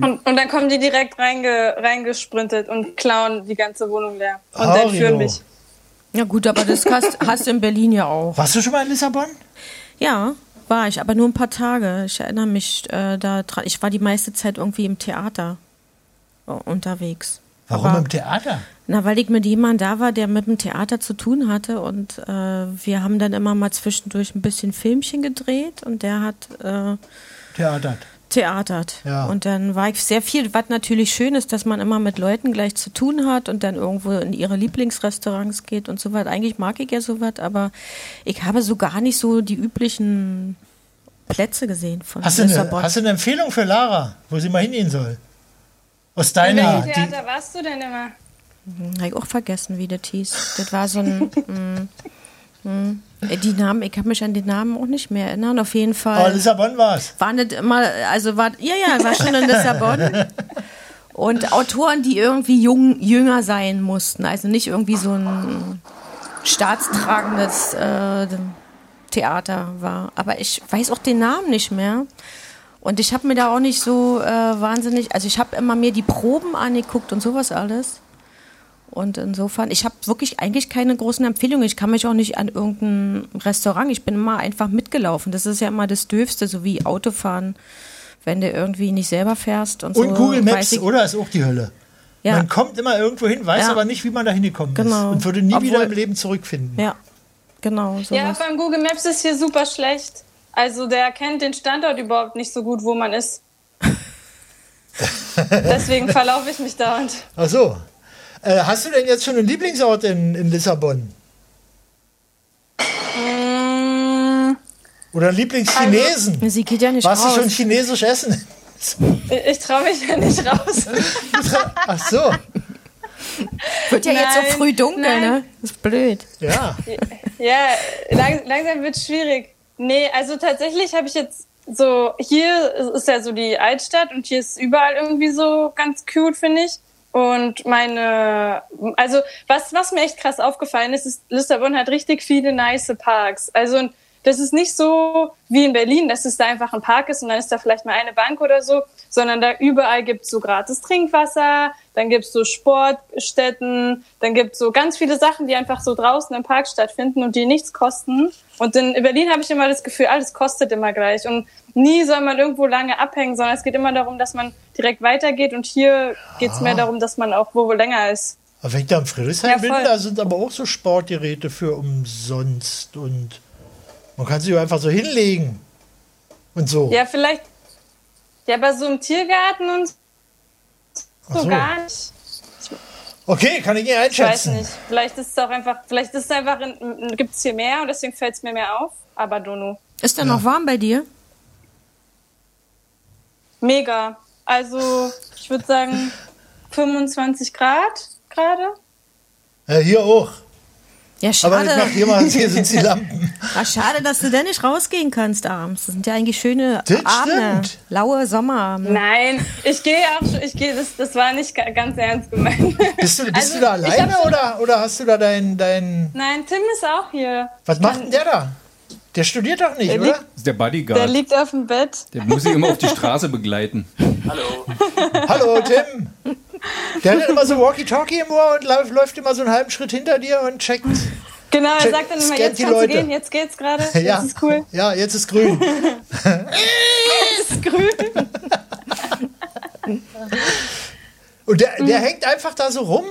Und, und dann kommen die direkt reinge, reingesprintet und klauen die ganze Wohnung leer. Und Horrido. entführen mich. Ja gut, aber das hast, hast du in Berlin ja auch. Warst du schon mal in Lissabon? Ja, war ich, aber nur ein paar Tage. Ich erinnere mich äh, da dran. Ich war die meiste Zeit irgendwie im Theater. Äh, unterwegs. Warum Aber- im Theater? Na, weil ich mit jemandem da war, der mit dem Theater zu tun hatte und äh, wir haben dann immer mal zwischendurch ein bisschen Filmchen gedreht und der hat äh, Theater. theatert. Ja. Und dann war ich sehr viel, was natürlich schön ist, dass man immer mit Leuten gleich zu tun hat und dann irgendwo in ihre Lieblingsrestaurants geht und so weiter. Eigentlich mag ich ja sowas, aber ich habe so gar nicht so die üblichen Plätze gesehen von Hast du, eine, hast du eine Empfehlung für Lara, wo sie mal hingehen soll? Aus In deiner. welchem Die, Theater warst du denn immer? Hm, Habe ich auch vergessen, wie das hieß. Das war so ein. mm, mm. Äh, Die Namen, ich kann mich an die Namen auch nicht mehr erinnern. Auf jeden oh, Fall. Lissabon war's. waren das immer, also war, ja, ja, war schon in Lissabon. Und Autoren, die irgendwie jung, jünger sein mussten. Also nicht irgendwie so ein staatstragendes äh, Theater war. Aber ich weiß auch den Namen nicht mehr. Und ich habe mir da auch nicht so äh, wahnsinnig, also ich habe immer mir die Proben angeguckt und sowas alles. Und insofern, ich habe wirklich eigentlich keine großen Empfehlungen. Ich kann mich auch nicht an irgendein Restaurant, ich bin immer einfach mitgelaufen. Das ist ja immer das Döfste, so wie Autofahren, wenn du irgendwie nicht selber fährst und, so. Und Google weiß Maps, ich- oder? Ist auch die Hölle. Ja. Man kommt immer irgendwo hin, weiß Ja. aber nicht, wie man da hingekommen ist. Genau. Und würde nie wieder Obwohl- im Leben zurückfinden. Ja, genau. Sowas. Ja, beim Google Maps ist hier super schlecht. Also der kennt den Standort überhaupt nicht so gut, wo man ist. Deswegen verlaufe ich mich dauernd. Ach so. Äh, hast du denn jetzt schon einen Lieblingsort in, in Lissabon? Mm, Oder Lieblingschinesen? Sie geht ja nicht Warst raus. du schon chinesisch essen? ich ich traue mich ja nicht raus. Ach so. Wird ja jetzt so Nein, früh dunkel, nein. ne? Das ist blöd. Ja. Ja, lang, langsam wird schwierig. Nee, also tatsächlich habe ich jetzt so, hier ist ja so die Altstadt und hier ist überall irgendwie so ganz cute, finde ich. Und meine, also was, was mir echt krass aufgefallen ist, ist, Lissabon hat richtig viele nice Parks. Also das ist nicht so wie in Berlin, dass es da einfach ein Park ist und dann ist da vielleicht mal eine Bank oder so, sondern da überall gibt's so gratis Trinkwasser, dann gibt's so Sportstätten, dann gibt's so ganz viele Sachen, die einfach so draußen im Park stattfinden und die nichts kosten. Und in Berlin habe ich immer das Gefühl, alles kostet immer gleich und nie soll man irgendwo lange abhängen, sondern es geht immer darum, dass man direkt weitergeht und hier geht's mehr darum, dass man auch wo länger ist. Aber wenn ich da im Friedrichshain Ja, bin, da sind aber auch so Sportgeräte für umsonst und man kann sich einfach so hinlegen und so. Ja, vielleicht, ja, aber so im Tiergarten und so, so. gar nicht. Okay, kann ich nicht Ich weiß einschätzen. nicht. Vielleicht ist es auch einfach, vielleicht ist es einfach, gibt es hier mehr und deswegen fällt es mir mehr auf. Aber Dono. Ist denn noch warm bei dir? Mega. Also, ich würde sagen 25 Grad gerade. Ja, hier auch. Ja, Aber schade. ich mach hier mal, hier sind die Lampen. Ah, schade, dass du denn nicht rausgehen kannst abends. Das sind ja eigentlich schöne Das Abende. stimmt. Laue Sommerabende. Nein, ich gehe auch schon, ich gehe, das, das war nicht ga- ganz ernst gemeint. Bist du, bist Also, du da ich alleine oder, oder hast du da dein, dein. Nein, Tim ist auch hier. Was macht denn der da? Der studiert doch nicht, Der oder? liegt- Das ist der Der Bodyguard. liegt auf dem Bett. Der muss sie immer auf die Straße begleiten. Hallo, Tim. Der hat immer so Walkie-Talkie im Ohr und läuft, läuft immer so einen halben Schritt hinter dir und checkt. Genau, er sagt dann immer, jetzt kannst Leute. du gehen, jetzt geht's gerade, jetzt Ja, ist cool. ja, jetzt ist grün. Jetzt ist grün. Und der, der Mhm. hängt einfach da so rum?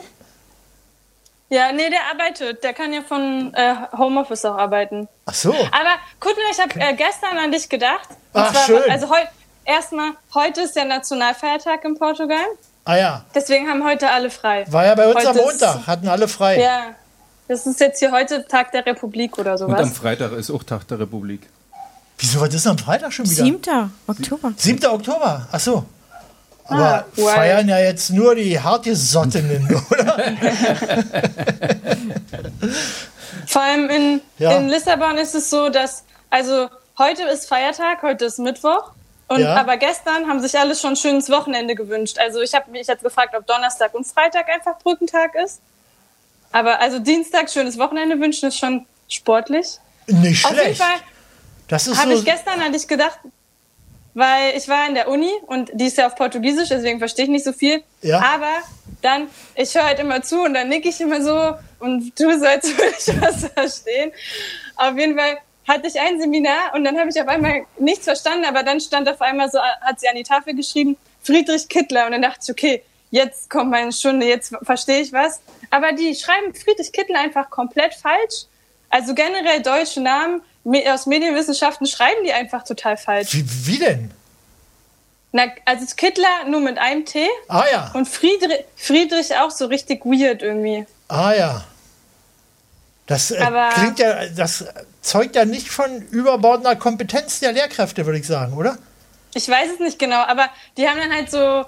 Ja, nee, der arbeitet. Der kann ja von äh, Homeoffice auch arbeiten. Ach so. Aber Kutner, ich habe äh, gestern an dich gedacht. Und Ach, zwar, schön. Also heu, erstmal, heute ist der Nationalfeiertag in Portugal. Ah ja. Deswegen haben heute alle frei. War ja bei uns Heute am ist- Montag, hatten alle frei. Ja. Das ist jetzt hier heute Tag der Republik oder Und am sowas. Freitag ist auch Tag der Republik. Wieso war das am Freitag schon wieder? 7. Oktober. 7. Oktober, ach so. Aber Ah, wow. feiern ja jetzt nur die hartgesottenen, oder? Vor allem in, Ja. in Lissabon ist es so, dass, also heute ist Feiertag, heute ist Mittwoch. Und, Ja. Aber gestern haben sich alle schon ein schönes Wochenende gewünscht. Also ich habe mich jetzt gefragt, ob Donnerstag und Freitag einfach Brückentag ist. Aber also Dienstag schönes Wochenende wünschen ist schon sportlich. Nicht Auf jeden schlecht. Fall Das ist habe so, ich gestern an dich gedacht, weil ich war in der Uni und die ist ja auf Portugiesisch, deswegen verstehe ich nicht so viel. Ja. Aber dann, ich höre halt immer zu und dann nicke ich immer so und tue so, als würde ich was verstehen. Auf jeden Fall hatte ich ein Seminar und dann habe ich auf einmal nichts verstanden, aber dann stand auf einmal so, hat sie an die Tafel geschrieben, Friedrich Kittler und dann dachte ich, okay, jetzt kommt meine Stunde, jetzt verstehe ich was. Aber die schreiben Friedrich Kittel einfach komplett falsch. Also generell deutsche Namen me- aus Medienwissenschaften schreiben die einfach total falsch. Wie, wie denn? Na, also Kittler nur mit einem T. Ah ja. Und Friedrich, Friedrich auch so richtig weird irgendwie. Ah ja. Das äh, klingt ja, das zeugt ja nicht von überbordender Kompetenz der Lehrkräfte, würde ich sagen, oder? Ich weiß es nicht genau, aber die haben dann halt so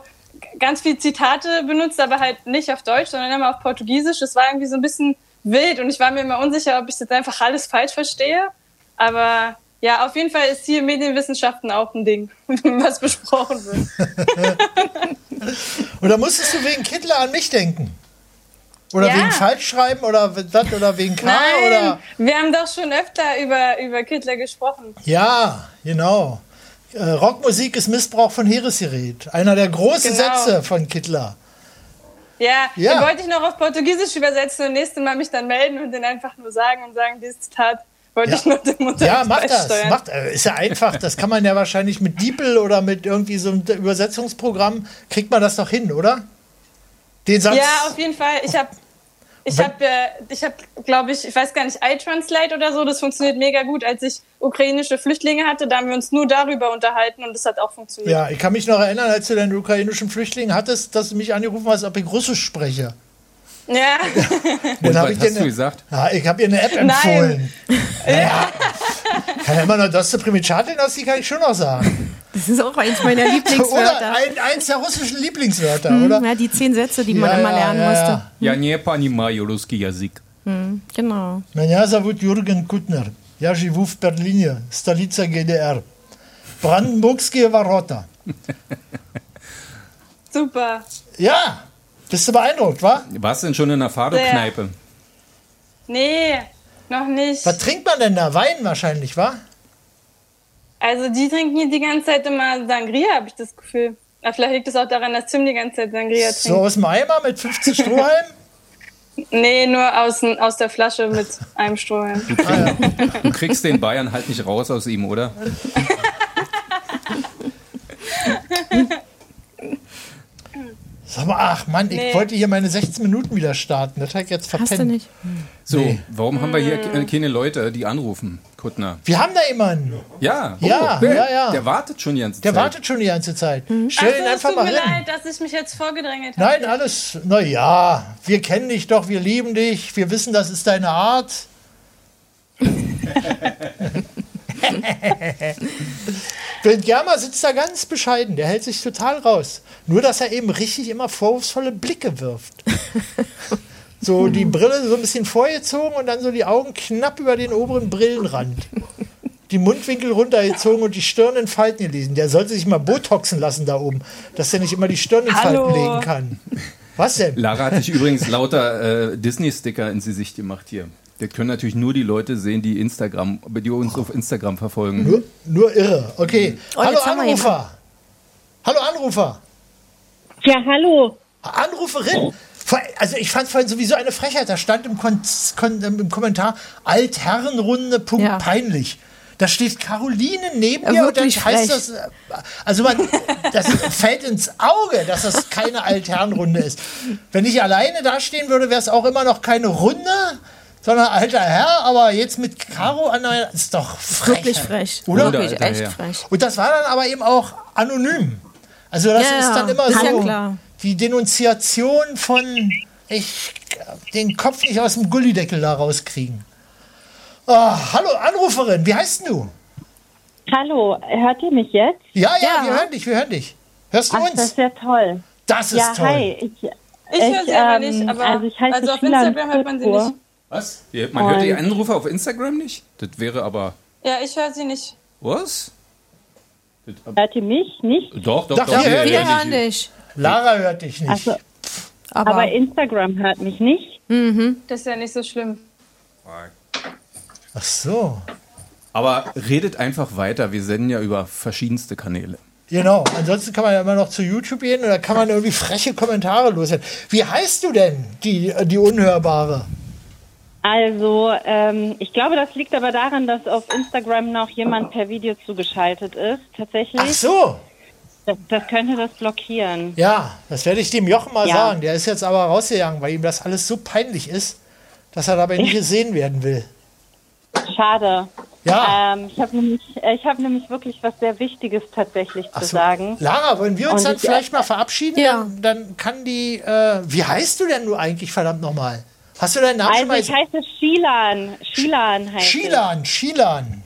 ganz viel Zitate benutzt, aber halt nicht auf Deutsch, sondern immer auf Portugiesisch. Das war irgendwie so ein bisschen wild und ich war mir immer unsicher, ob ich das einfach alles falsch verstehe. Aber ja, auf jeden Fall ist hier Medienwissenschaften auch ein Ding, was besprochen wird. Oder musstest du wegen Kittler an mich denken? Oder Ja. wegen Falschschreiben oder das oder wegen K Nein, oder. wir haben doch schon öfter über, über Kittler gesprochen. Ja, genau. Äh, Rockmusik ist Missbrauch von Heeresgerät. Einer der großen Genau. Sätze von Kittler. Ja, Ja. den wollte ich noch auf Portugiesisch übersetzen und nächstes Mal mich dann melden und den einfach nur sagen und sagen, dieses Zitat wollte Ja. ich nur dem Unterricht Ja, mach das. Macht, äh, ist ja einfach. Das kann man ja wahrscheinlich mit DeepL oder mit irgendwie so einem Übersetzungsprogramm, kriegt man das doch hin, oder? Den Satz. Ja, auf jeden Fall. Ich habe, ich habe, äh, ich habe, glaube ich, ich weiß gar nicht, iTranslate oder so. Das funktioniert mega gut. Als ich ukrainische Flüchtlinge hatte, da haben wir uns nur darüber unterhalten und das hat auch funktioniert. Ja, ich kann mich noch erinnern, als du den ukrainischen Flüchtlingen hattest, dass du mich angerufen hast, ob ich Russisch spreche. Ja. Und hab was ich hast dir du ne- gesagt? Ja, ich habe ihr eine App Nein. empfohlen. Naja, kann ja immer noch das zu Primitschatin, das die kann ich schon noch sagen. Das ist auch eins meiner Oder Lieblingswörter. ein, eins der russischen Lieblingswörter, Hm, oder? ja, die zehn Sätze, die man Ja, immer ja, lernen ja, musste. ja. Ja, не понимаю русский язык. Hm, genau. Меня зовут Jürgen Kuttner. Я живу в Берлине, столица GDR. Brandenburgskie Ворота. Super. Ja, bist du beeindruckt, wa? Warst du denn schon in einer Fado-Kneipe? Nee, noch nicht. Was trinkt man denn da? Wein wahrscheinlich, wa? Also die trinken hier die ganze Zeit immer Sangria, habe ich das Gefühl. Aber vielleicht liegt es auch daran, dass Tim die ganze Zeit Sangria trinkt. So aus dem Eimer mit 50 Strohhalmen? Nee, nur aus, aus der Flasche mit einem Strohhalm. Du kriegst den Bayern halt nicht raus aus ihm, oder? Sag mal, ach Mann, ich Nee. wollte hier meine 16 Minuten wieder starten. Das habe ich jetzt verpennt. Hast du nicht? So, Nee. warum haben wir hier ke- keine Leute, die anrufen, Kuttner? Wir haben da jemanden. Ja, Ja, der, ja, ja. Der wartet schon die ganze Der Zeit. wartet schon die ganze Zeit. Ach Stell so, ihn es einfach tut mal mir hin. leid, dass ich mich jetzt vorgedrängelt habe. Nein, alles. Na ja, wir kennen dich doch, wir lieben dich, wir wissen, das ist deine Art. Germer sitzt da ganz bescheiden, der hält sich total raus. Nur, dass er eben richtig immer vorwurfsvolle Blicke wirft. So die Brille so ein bisschen vorgezogen und dann so die Augen knapp über den oberen Brillenrand. Die Mundwinkel runtergezogen und die Stirn in Falten gelesen. Der sollte sich mal botoxen lassen da oben, dass er nicht immer die Stirn in Hallo. Falten legen kann. Was denn? Lara hat sich übrigens lauter äh, Disney-Sticker ins Gesicht gemacht hier. Das können natürlich nur die Leute sehen, die Instagram, die uns auf Instagram verfolgen. Nur, nur irre. Okay. Oh, Hallo wir Anrufer. Hallo Anrufer. Ja, hallo. Anruferin. Also ich fand vorhin sowieso eine Frechheit. Da stand im, Kon Kon im Kommentar Altherrenrunde, Punkt Ja. peinlich. Da steht Caroline neben Ja, mir und dann wirklich heißt frech. das, äh, also man, das fällt ins Auge, dass das keine Altherrenrunde ist. Wenn ich alleine dastehen würde, wäre es auch immer noch keine Runde, sondern alter Herr, aber jetzt mit Caro an der, ist doch frech. Wirklich frech. Oder? Wirklich Alter, echt ja. frech. Und das war dann aber eben auch anonym. Also das Ja, ist dann ja, immer ja so klar. die Denunziation von ich den Kopf nicht aus dem Gullideckel da rauskriegen. Ah, hallo Anruferin, wie heißt denn du? Hallo, hört ihr mich jetzt? Ja, ja, Ja. wir hören dich, wir hören dich. Hörst du Ach, das uns? ist ja toll. Das ist ja, toll. hi. Ich, Ich höre sie aber nicht, aber also ich heiße also auf Instagram hört man sie nicht. Was? Man hört die Anrufe auf Instagram nicht? Das wäre aber. Ja, ich höre sie nicht. Was? Das, Hört ihr mich nicht? doch, doch, Doch, doch. wir hören Wir hören hören dich. dich. Lara hört dich nicht. Also, Aber, aber Instagram hört mich nicht. Das ist ja nicht so schlimm. Ach so. Aber redet einfach weiter. Wir senden ja über verschiedenste Kanäle. Genau. Ansonsten kann man ja immer noch zu YouTube gehen oder kann man irgendwie freche Kommentare loswerden. Wie heißt du denn, die, die Unhörbare? Also, ähm, ich glaube, das liegt aber daran, dass auf Instagram noch jemand per Video zugeschaltet ist, tatsächlich. Ach so. Das, das könnte das blockieren. Ja, das werde ich dem Jochen mal Ja. sagen. Der ist jetzt aber rausgegangen, weil ihm das alles so peinlich ist, dass er dabei nicht gesehen werden will. Schade. Ja. Ähm, ich habe nämlich, äh, ich habe nämlich wirklich was sehr Wichtiges tatsächlich zu so. sagen. Lara, wollen wir uns Und dann ich- vielleicht mal verabschieden? Dann, dann kann die. Äh, wie heißt du denn du eigentlich, verdammt nochmal? Hast du deinen Namen schon Also mal ich heiße Shilan. Shilan heißt Shilan, Shilan.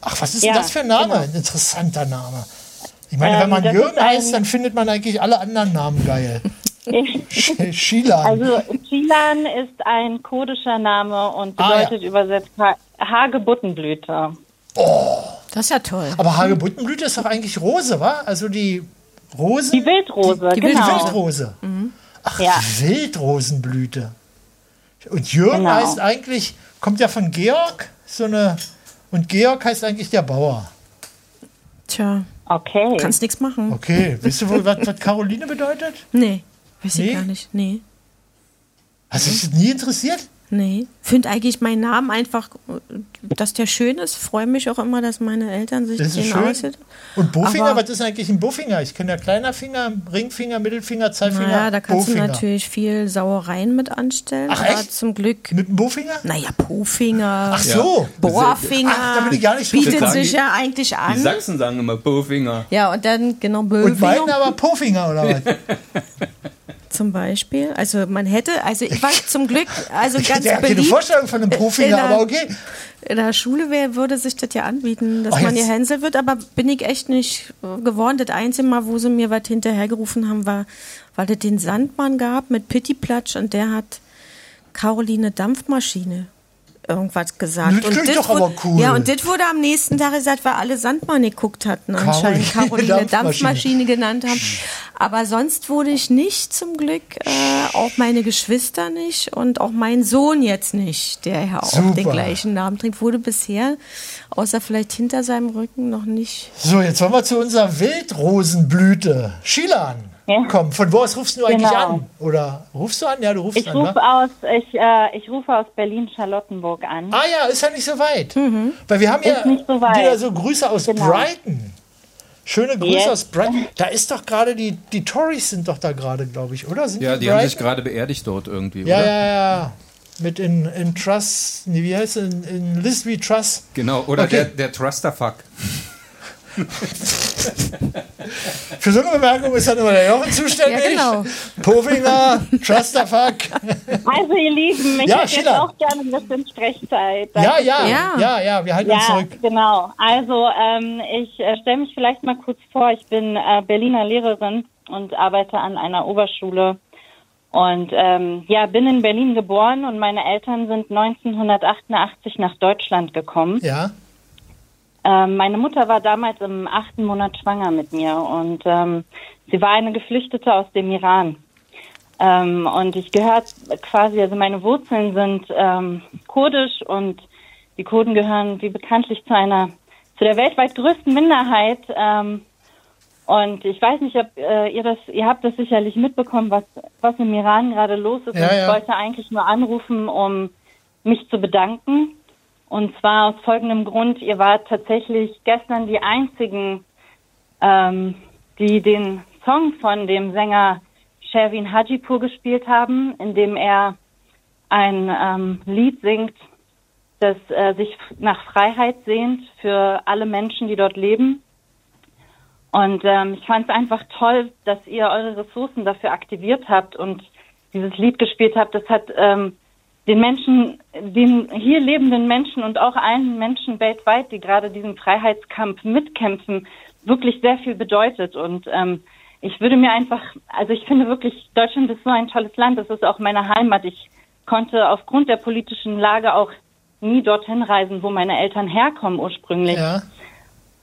Ach, was ist denn Ja, das für ein Name? genau. Ein interessanter Name. Ich meine, Ähm, wenn man Jürgen heißt, dann findet man eigentlich alle anderen Namen geil. Shilan. Also Shilan ist ein kurdischer Name und Ah, ja. bedeutet übersetzt Ha- Hagebuttenblüte. Das ist ja toll. Aber Hagebuttenblüte ist doch eigentlich Rose, wa? Also die Rosen. Die Wildrose, die, die genau. Wildrose. Ach, Ja. Wildrosenblüte. Und Jürgen Genau. heißt eigentlich, kommt ja von Georg, so eine. Und Georg heißt eigentlich der Bauer. Tja. Okay. Kannst nichts machen. Okay, wisst du wohl, was, was Caroline bedeutet? Nee, weiß Nee? ich gar nicht. Nee. Hast du dich das nie interessiert? Nee. Finde eigentlich meinen Namen einfach, dass der schön ist. Freue mich auch immer, dass meine Eltern sich Das ist den schön. aussehen. Und Bofinger, Aber- was ist eigentlich ein Bofinger? Ich kenne ja kleiner Finger, Ringfinger, Mittelfinger, Zeigefinger. Naja, da kannst Bofinger. du natürlich viel Sauereien mit anstellen. Ach, aber echt? zum Glück. Mit dem Bofinger? Naja, Po-Finger. Ach so. Bohrfinger. Ach, da bin ich gar nicht so Bietet drin. sich ja eigentlich Die an. Sachsen sagen immer Bofinger. Ja, und dann, genau, Und Böfinger. beiden aber Pofinger, oder was? Zum Beispiel. Also man hätte, also ich war zum Glück, also Ich ganz hätte ja keine beliebt. Vorstellung von einem In Profinger, der- aber okay. In der Schule wär, würde sich das ja anbieten, dass Ach, man Hänsel wird, aber bin ich echt nicht geworden. Das einzige Mal, wo sie mir was hinterhergerufen haben, war, weil es den Sandmann gab mit Pittiplatsch und der hat Caroline Dampfmaschine irgendwas gesagt. Das klingt das doch aber cool. Ja, und das wurde am nächsten Tag gesagt, weil alle Sandmann geguckt hatten, anscheinend Caroline Dampfmaschine. Dampfmaschine genannt haben. Aber sonst wurde ich nicht zum Glück, äh, auch meine Geschwister nicht und auch mein Sohn jetzt nicht, der ja auch Super. den gleichen Namen trägt, wurde bisher, außer vielleicht hinter seinem Rücken, noch nicht. So, jetzt wollen wir zu unserer Wildrosenblüte. Shilan. Komm, von wo aus rufst du eigentlich Genau. an? Oder rufst du an? Ja, du rufst Ich an. rufe wa? aus, ich, äh, ich rufe aus Berlin-Charlottenburg an. Ah ja, ist ja nicht so weit. Weil wir haben Ist ja nicht so weit. wieder so Grüße aus Genau. Brighton. Schöne Grüße Yes. aus Brighton. Da ist doch gerade die, die Tories sind doch da gerade, glaube ich, oder? Sind Ja, in die haben sich gerade beerdigt dort irgendwie, Ja, oder? ja, ja. Mit in, in Truss, nee, wie heißt es? In, in Lisby Truss. Genau, oder Okay. der, der Trusterfuck. Für so eine Bemerkung ist dann immer der Jochen zuständig. Ja, genau. Povinger, Trusterfuck. Also ihr Lieben, ich Ja, hätte jetzt auch gerne ein bisschen Sprechzeit. Ja, ja, ja, ja, ja, wir halten ja, uns zurück. genau. Also ähm, ich äh, stelle mich vielleicht mal kurz vor. Ich bin äh, Berliner Lehrerin und arbeite an einer Oberschule. Und ähm, ja, bin in Berlin geboren und meine Eltern sind 1988 nach Deutschland gekommen. Ja. Ähm, meine Mutter war damals im achten Monat schwanger mit mir und ähm, sie war eine Geflüchtete aus dem Iran. Ähm, und ich gehöre quasi, also meine Wurzeln sind ähm, kurdisch und die Kurden gehören wie bekanntlich zu einer, zu der weltweit größten Minderheit. Ähm, und ich weiß nicht, ob äh, ihr das, ihr habt das sicherlich mitbekommen, was, was im Iran gerade los ist. Ja, und ich ja. wollte eigentlich nur anrufen, um mich zu bedanken. Und zwar aus folgendem Grund, ihr wart tatsächlich gestern die einzigen, ähm, die den Song von dem Sänger Sherwin Hajipur gespielt haben, in dem er ein ähm, Lied singt, das äh, sich nach Freiheit sehnt für alle Menschen, die dort leben. Und ähm, ich fand es einfach toll, dass ihr eure Ressourcen dafür aktiviert habt und dieses Lied gespielt habt. Das hat ähm, den Menschen, den hier lebenden Menschen und auch allen Menschen weltweit, die gerade diesen Freiheitskampf mitkämpfen, wirklich sehr viel bedeutet. Und ähm, ich würde mir einfach, also ich finde wirklich, Deutschland ist so ein tolles Land. Das ist auch meine Heimat. Ich konnte aufgrund der politischen Lage auch nie dorthin reisen, wo meine Eltern herkommen ursprünglich. Ja.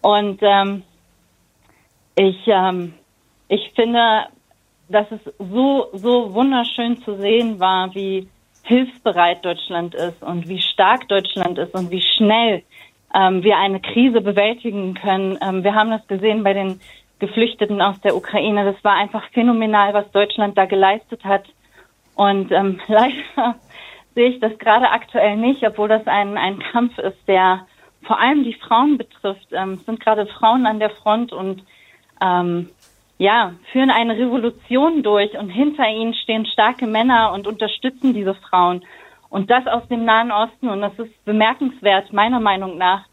Und ähm, ich, ähm, ich finde, dass es so, so wunderschön zu sehen war, wie hilfsbereit Deutschland ist und wie stark Deutschland ist und wie schnell ähm, wir eine Krise bewältigen können. Ähm, wir haben das gesehen bei den Geflüchteten aus der Ukraine. Das war einfach phänomenal, was Deutschland da geleistet hat. Und ähm, leider sehe ich das gerade aktuell nicht, obwohl das ein, ein Kampf ist, der vor allem die Frauen betrifft. Ähm, es sind gerade Frauen an der Front und ähm, ja, führen eine Revolution durch und hinter ihnen stehen starke Männer und unterstützen diese Frauen. Und das aus dem Nahen Osten und das ist bemerkenswert, meiner Meinung nach.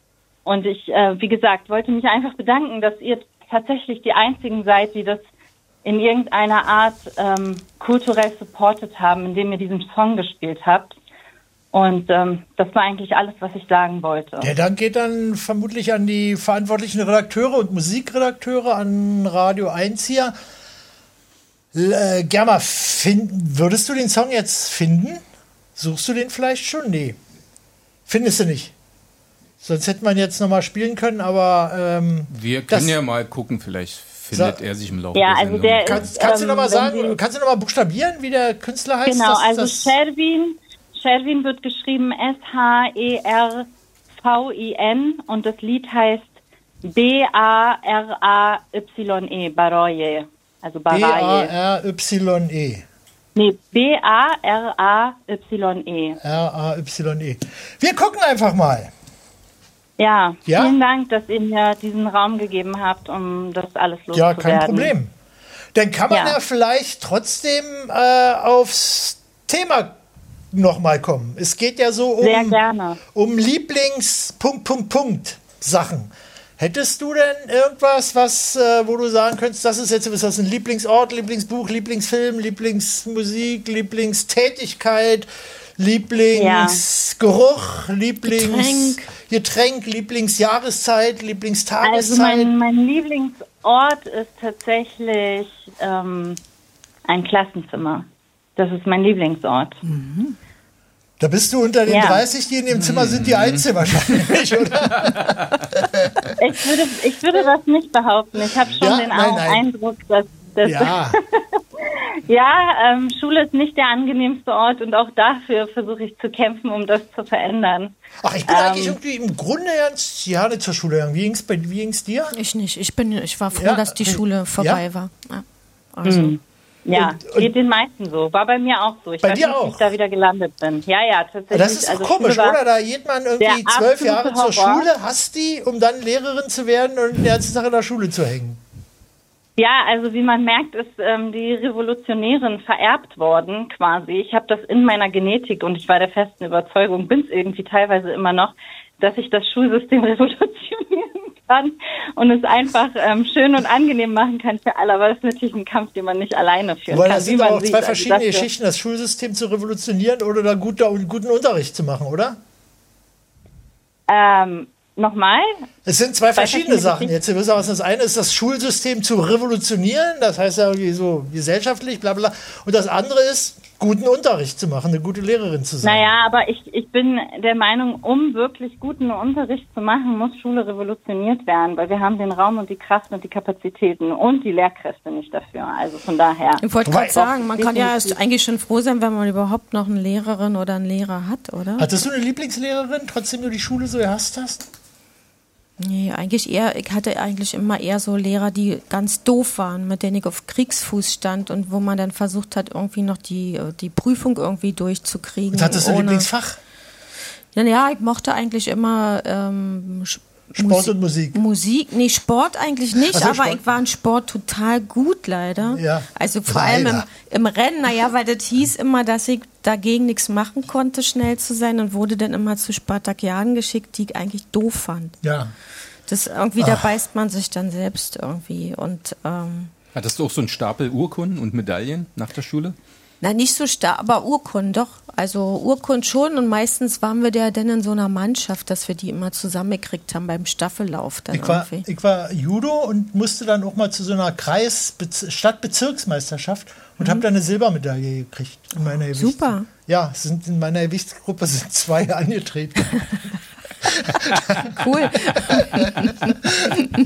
Und ich, äh, wie gesagt, wollte mich einfach bedanken, dass ihr tatsächlich die einzigen seid, die das in irgendeiner Art ähm, kulturell supportet haben, indem ihr diesen Song gespielt habt. Und ähm, das war eigentlich alles, was ich sagen wollte. Der Dank geht dann vermutlich an die verantwortlichen Redakteure und Musikredakteure an Radio 1 hier. L- Äh, Germa, finden, würdest du den Song jetzt finden? Suchst du den vielleicht schon? Nee. Findest du nicht. Sonst hätte man jetzt nochmal spielen können, aber ähm, Wir können ja mal gucken, vielleicht findet er sich im Laufe Ja, der also der kannst, ist, kannst du ähm, nochmal wenn sagen, Sie- kannst du nochmal buchstabieren, wie der Künstler heißt? Genau, Das- also das- Sherwin, Sherwin wird geschrieben E S-H-E-R-V-I-N und das Lied heißt B-A-R-A-Y-E, Baroye. Also Baraye. B-A-R-Y-E. Nee, B-A-R-A-Y-E. R-A-Y-E. Wir gucken einfach mal. Ja, Ja? vielen Dank, dass ihr mir diesen Raum gegeben habt, um das alles Ja, loszuwerden. kein Problem. Dann kann man ja, Ja. vielleicht trotzdem äh, aufs Thema nochmal kommen. Es geht ja so um, um Lieblings Punkt, Punkt, Punkt Sachen. Hättest du denn irgendwas, was, äh, wo du sagen könntest, das ist jetzt ist das ein Lieblingsort, Lieblingsbuch, Lieblingsfilm, Lieblingsmusik, Lieblingstätigkeit, Lieblingsgeruch, Lieblingsgetränk, Getränk, Lieblingsjahreszeit, Lieblingstageszeit? Also mein, mein Lieblingsort ist tatsächlich ähm, ein Klassenzimmer. Das ist mein Lieblingsort. Da bist du unter den Ja. 30, die in dem Zimmer sind, die Einzige wahrscheinlich, oder? Ich würde, ich würde das nicht behaupten. Ich habe schon Ja? den Nein, nein. Eindruck, dass, dass Ja. ja, ähm, Schule ist nicht der angenehmste Ort und auch dafür versuche ich zu kämpfen, um das zu verändern. Ach, ich bin Ähm, eigentlich irgendwie im Grunde ganz gerne zur Schule gegangen. Wie ging's, bei, wie ging's dir? Ich nicht. Ich, bin, ich war froh, Ja, dass die. Schule vorbei Ja? war. Ja. Also. Mhm. Ja, Und- und- geht den meisten so. War bei mir auch so. Ich Bei weiß dir nicht, wie auch? ich da wieder gelandet bin. Ja, ja, tatsächlich. Das ist also komisch, oder? Da geht man irgendwie zwölf Jahre absolute zur Horror. Schule, hasst die, um dann Lehrerin zu werden und den ganzen Tag in der Schule zu hängen. Ja, also wie man merkt, ist ähm, die Revolutionärin vererbt worden quasi. Ich habe das in meiner Genetik und ich war der festen Überzeugung, bin es irgendwie teilweise immer noch, dass ich das Schulsystem revolutionieren kann und es einfach ähm, schön und angenehm machen kann für alle. Aber das ist natürlich ein Kampf, den man nicht alleine führen Weil kann. das sind doch auch sieht. zwei Also verschiedene dafür- Geschichten, das Schulsystem zu revolutionieren oder da guter, guten Unterricht zu machen, oder? Ähm, Nochmal? Es sind zwei verschiedene verschiedene Sachen. Jetzt wissen wir, was das eine ist, das Schulsystem zu revolutionieren, das heißt ja irgendwie so gesellschaftlich, bla bla. Und das andere ist, guten Unterricht zu machen, eine gute Lehrerin zu sein. Naja, aber ich, ich bin der Meinung, um wirklich guten Unterricht zu machen, muss Schule revolutioniert werden, weil wir haben den Raum und die Kraft und die Kapazitäten und die Lehrkräfte nicht dafür. Also von daher. Ich wollte gerade sagen, man kann ja erst eigentlich schon froh sein, wenn man überhaupt noch eine Lehrerin oder einen Lehrer hat, oder? Hattest du eine Lieblingslehrerin, trotzdem du die Schule so gehasst hast? Nee, eigentlich eher, ich hatte eigentlich immer eher so Lehrer, die ganz doof waren, mit denen ich auf Kriegsfuß stand und wo man dann versucht hat, irgendwie noch die, die Prüfung irgendwie durchzukriegen. Und hattest du ein Lieblingsfach? Ja, ja, ich mochte eigentlich immer ähm, Sport und Musik. Musik, nee, Sport eigentlich nicht, so, aber Sport. ich war in Sport total gut, leider. Ja. Also vor allem im, Leider. im Rennen, naja, weil das hieß immer, dass ich dagegen nichts machen konnte, schnell zu sein und wurde dann immer zu Spartakiaden geschickt, die ich eigentlich doof fand. Ja. Das irgendwie, da Ach. beißt man sich dann selbst irgendwie und ähm, Hattest du auch so einen Stapel Urkunden und Medaillen nach der Schule? Na, nicht so stark, aber Urkunden doch. Also Urkunden schon und meistens waren wir ja dann in so einer Mannschaft, dass wir die immer zusammengekriegt haben beim Staffellauf dann Ich war, irgendwie. ich war Judo und musste dann auch mal zu so einer Kreis Bez- Stadtbezirksmeisterschaft und habe da eine Silbermedaille gekriegt. In meiner Mhm. Super. Ja, sind in meiner Gewichtsgruppe sind zwei angetreten. Cool.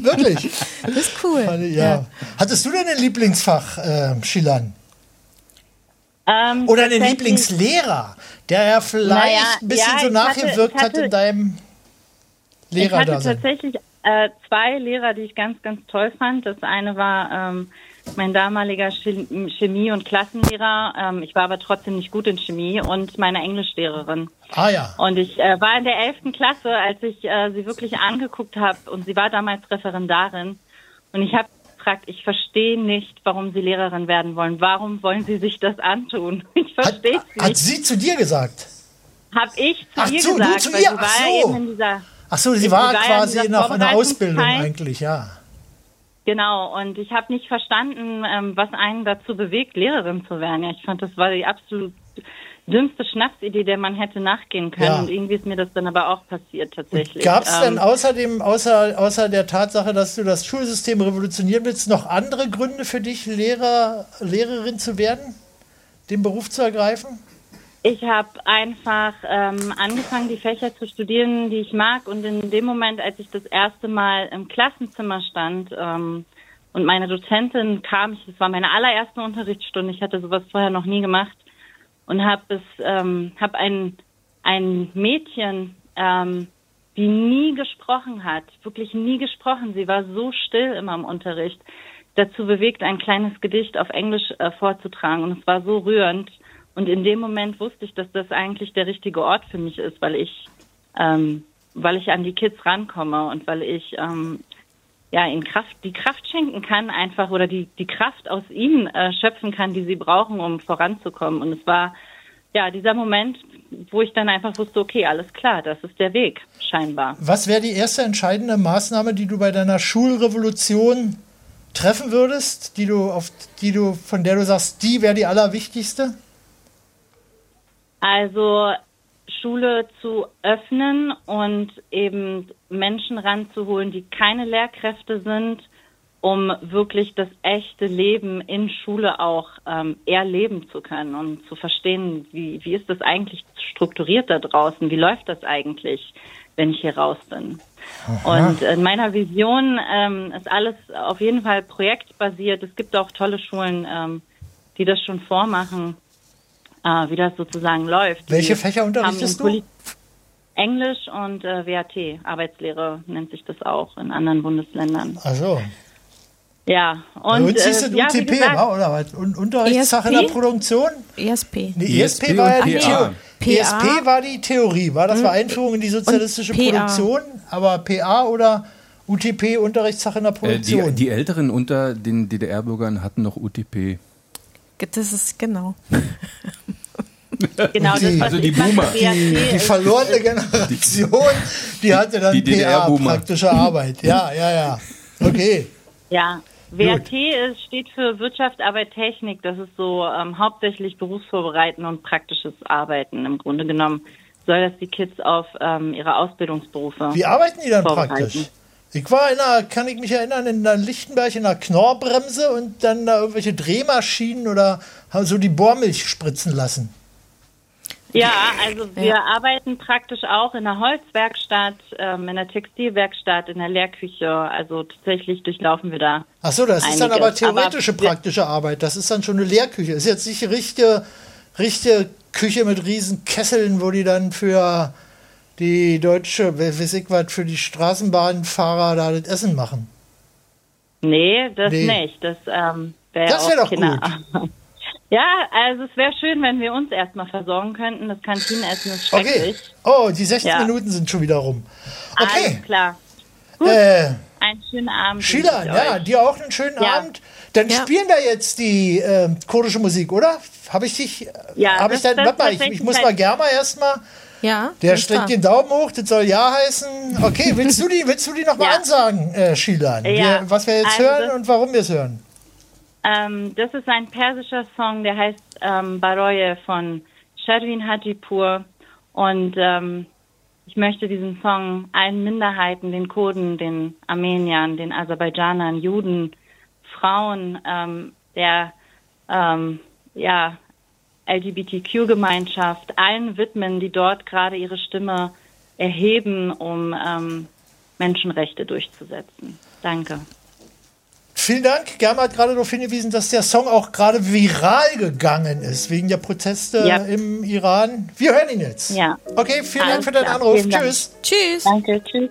Wirklich. Das ist cool. Ja. Ja. Hattest du denn ein Lieblingsfach, äh, Schillern? Ähm, Oder einen Lieblingslehrer, der ja vielleicht Naja, ein bisschen ja, so ich nachgewirkt hatte- ich hat in hatte- deinem Ich Lehrer hatte da sein. tatsächlich äh, zwei Lehrer, die ich ganz, ganz toll fand. Das eine war ähm, mein damaliger Chem- Chemie- und Klassenlehrer. Ähm, ich war aber trotzdem nicht gut in Chemie und meine Englischlehrerin. Ah ja. Und ich äh, war in der 11. Klasse, als ich äh, sie wirklich angeguckt habe und sie war damals Referendarin und ich habe gefragt, ich verstehe nicht, warum Sie Lehrerin werden wollen. Warum wollen Sie sich das antun? Ich verstehe es nicht. Hat sie zu dir gesagt? Hab ich zu Ach ihr du gesagt, zu weil ihr? sie Ach war so. eben in dieser Ach so, sie war war in quasi in der Ausbildung Vorbereitungszeit. eigentlich, ja. Genau, und ich habe nicht verstanden, ähm, was einen dazu bewegt, Lehrerin zu werden. Ja, ich fand, das war die absolut dümmste Schnapsidee, der man hätte nachgehen können. Ja. Und irgendwie ist mir das dann aber auch passiert tatsächlich. Gab es denn Ähm, außerdem, außer, außer der Tatsache, dass du das Schulsystem revolutionieren willst, noch andere Gründe für dich, Lehrer, Lehrerin zu werden, den Beruf zu ergreifen? Ich habe einfach ähm, angefangen, die Fächer zu studieren, die ich mag. Und in dem Moment, als ich das erste Mal im Klassenzimmer stand ähm, und meine Dozentin kam, ich- das war meine allererste Unterrichtsstunde, ich hatte sowas vorher noch nie gemacht, und habe es, ähm, habe ein ein Mädchen, ähm, die nie gesprochen hat, wirklich nie gesprochen. Sie war so still immer im Unterricht, dazu bewegt, ein kleines Gedicht auf Englisch äh, vorzutragen. Und es war so rührend. Und in dem Moment wusste ich, dass das eigentlich der richtige Ort für mich ist, weil ich, ähm, weil ich an die Kids rankomme und weil ich ähm, ja ihnen Kraft, die Kraft schenken kann einfach oder die die Kraft aus ihnen äh, schöpfen kann, die sie brauchen, um voranzukommen. Und es war ja dieser Moment, wo ich dann einfach wusste, okay, alles klar, das ist der Weg scheinbar. Was wäre die erste entscheidende Maßnahme, die du bei deiner Schulrevolution treffen würdest, die du auf die du von der du sagst, die wäre die allerwichtigste? Also Schule zu öffnen und eben Menschen ranzuholen, die keine Lehrkräfte sind, um wirklich das echte Leben in Schule auch ähm, erleben zu können und zu verstehen, wie, wie ist das eigentlich strukturiert da draußen, wie läuft das eigentlich, wenn ich hier raus bin. Und in meiner Vision ähm, ist alles auf jeden Fall projektbasiert. Es gibt auch tolle Schulen, ähm, die das schon vormachen, äh, wie das sozusagen läuft. Welche Die Fächer unterrichtest du? Englisch und äh, WAT, Arbeitslehre nennt sich das auch in anderen Bundesländern. Also, Ja, bei und uns hieß äh, es ja, wie UTP, gesagt, wa, oder was? Und Unterrichtssache in der ESP? Produktion? ESP. Nee, ESP, ESP war ja die PA. ESP war die Theorie, war das war Einführung in die sozialistische. Produktion, aber PA oder UTP Unterrichtssache in der Äh, die, Produktion. die Älteren unter den DDR-Bürgern hatten noch UTP. Das ist genau. genau, das, die- was also die Boomer. Die, die verlorene Generation, die hatte dann die PA, praktische Arbeit. Ja, ja, ja. Okay. Ja, WAT ist, steht für Wirtschaft, Arbeit, Technik. Das ist so ähm, hauptsächlich berufsvorbereiten und praktisches Arbeiten. Im Grunde genommen soll das die Kids auf ähm, ihre Ausbildungsberufe Wie arbeiten die dann praktisch? Ich war in einer, kann ich mich erinnern, in der Lichtenberg in einer Knorrbremse und dann da irgendwelche Drehmaschinen oder haben so die Bohrmilch spritzen lassen. Ja, also wir arbeiten praktisch auch in der Holzwerkstatt, ähm, in der Textilwerkstatt, in der Lehrküche. Also tatsächlich durchlaufen wir da. Ach so, das ist dann einiges. aber theoretische wir- praktische Arbeit. Das ist dann schon eine Lehrküche. Ist jetzt nicht richtige, richtige Küche mit riesen Kesseln, wo die dann für die deutsche, we- weiß ich was, für die Straßenbahnfahrer da das Essen machen. Nee, das Nee. nicht. Das ähm, wäre Das wär doch Kinder. Ja, also es wäre schön, wenn wir uns erstmal versorgen könnten. Das Kantinenessen ist Okay. schrecklich. Oh, die 16 Ja. Minuten sind schon wieder rum. Okay. Alles klar. Äh, Einen schönen Abend. Sheila, ja, euch. dir auch einen schönen Ja. Abend. Dann Ja. spielen wir jetzt die äh, kurdische Musik, oder? Habe ich dich? Ja, habe ich dann, das warte mal, ich, ich muss mal Germa erstmal. Ja. Der streckt den Daumen hoch, das soll Ja heißen. Okay, willst du die, willst du die nochmal Ja. ansagen, äh, Shilan? Ja. Wir, was wir jetzt Also hören und warum wir es hören? Ähm, das ist ein persischer Song, der heißt ähm, Baroye von Sherwin Hajipur. Und ähm, ich möchte diesen Song allen Minderheiten, den Kurden, den Armeniern, den Aserbaidschanern, Juden, Frauen, ähm, der ähm, ja, LGBTQ-Gemeinschaft, allen widmen, die dort gerade ihre Stimme erheben, um ähm, Menschenrechte durchzusetzen. Danke. Vielen Dank. Germa hat gerade darauf hingewiesen, dass der Song auch gerade viral gegangen ist, wegen der Proteste Ja. im Iran. Wir hören ihn jetzt. Ja. Okay, vielen Dank Alles für deinen klar. Anruf. Vielen Dank. Tschüss. Tschüss. Danke, tschüss.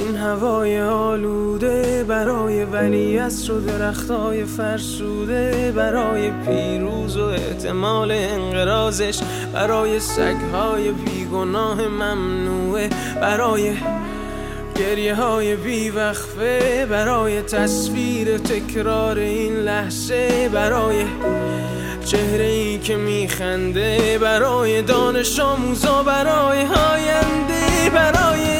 این هوای آلوده برای ولیعصر و درختای فرسوده برای پیروز و احتمال انقرازش برای سگهای بیگناه ممنوعه برای گریه های بیوقفه برای تصویر تکرار این لحظه برای چهره ای که میخنده برای دانش آموزا برای آینده برای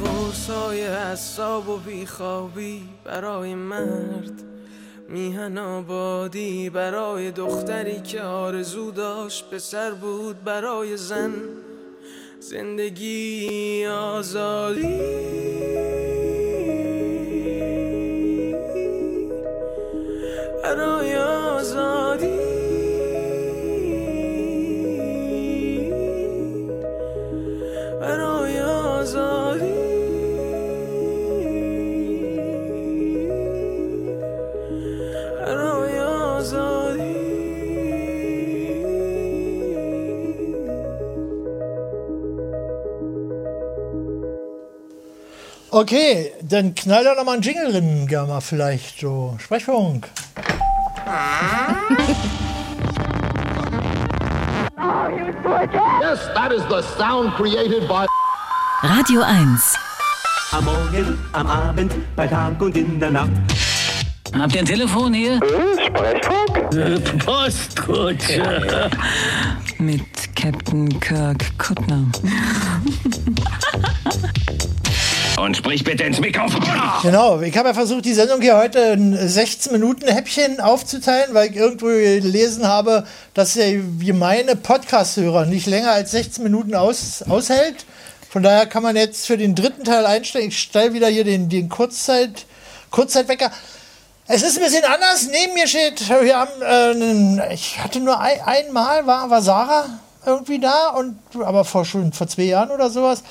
حساب و بیخوابی برای مرد. میهن آبادی برای دختری که آرزو داشت پسر بود برای زن. زندگی آزادی. برای آزادی. برای آزادی. Okay, dann knall da noch mal einen Jingle drin, Germa, vielleicht so. Sprechfunk. Yes, that is the sound created by. Radio 1. Am Morgen, am Abend, bei Tag und in der Nacht. Habt ihr ein Telefon hier? Sprechfunk? Postkutsche. Mit Captain Kirk Kuttner. Und sprich bitte ins Mikrofon. Genau, ich habe ja versucht, die Sendung hier heute in 16 Minuten Häppchen aufzuteilen, weil ich irgendwo gelesen habe, dass der gemeine Podcast-Hörer nicht länger als 16 Minuten aus, aushält. Von daher kann man jetzt für den dritten Teil einstellen. Ich stelle wieder hier den, den Kurzzeit, Kurzzeitwecker. Es ist ein bisschen anders. Neben mir steht, wir haben, äh, ich hatte nur ein, einmal, war, war Sarah irgendwie da, und, aber vor schon vor zwei Jahren oder sowas.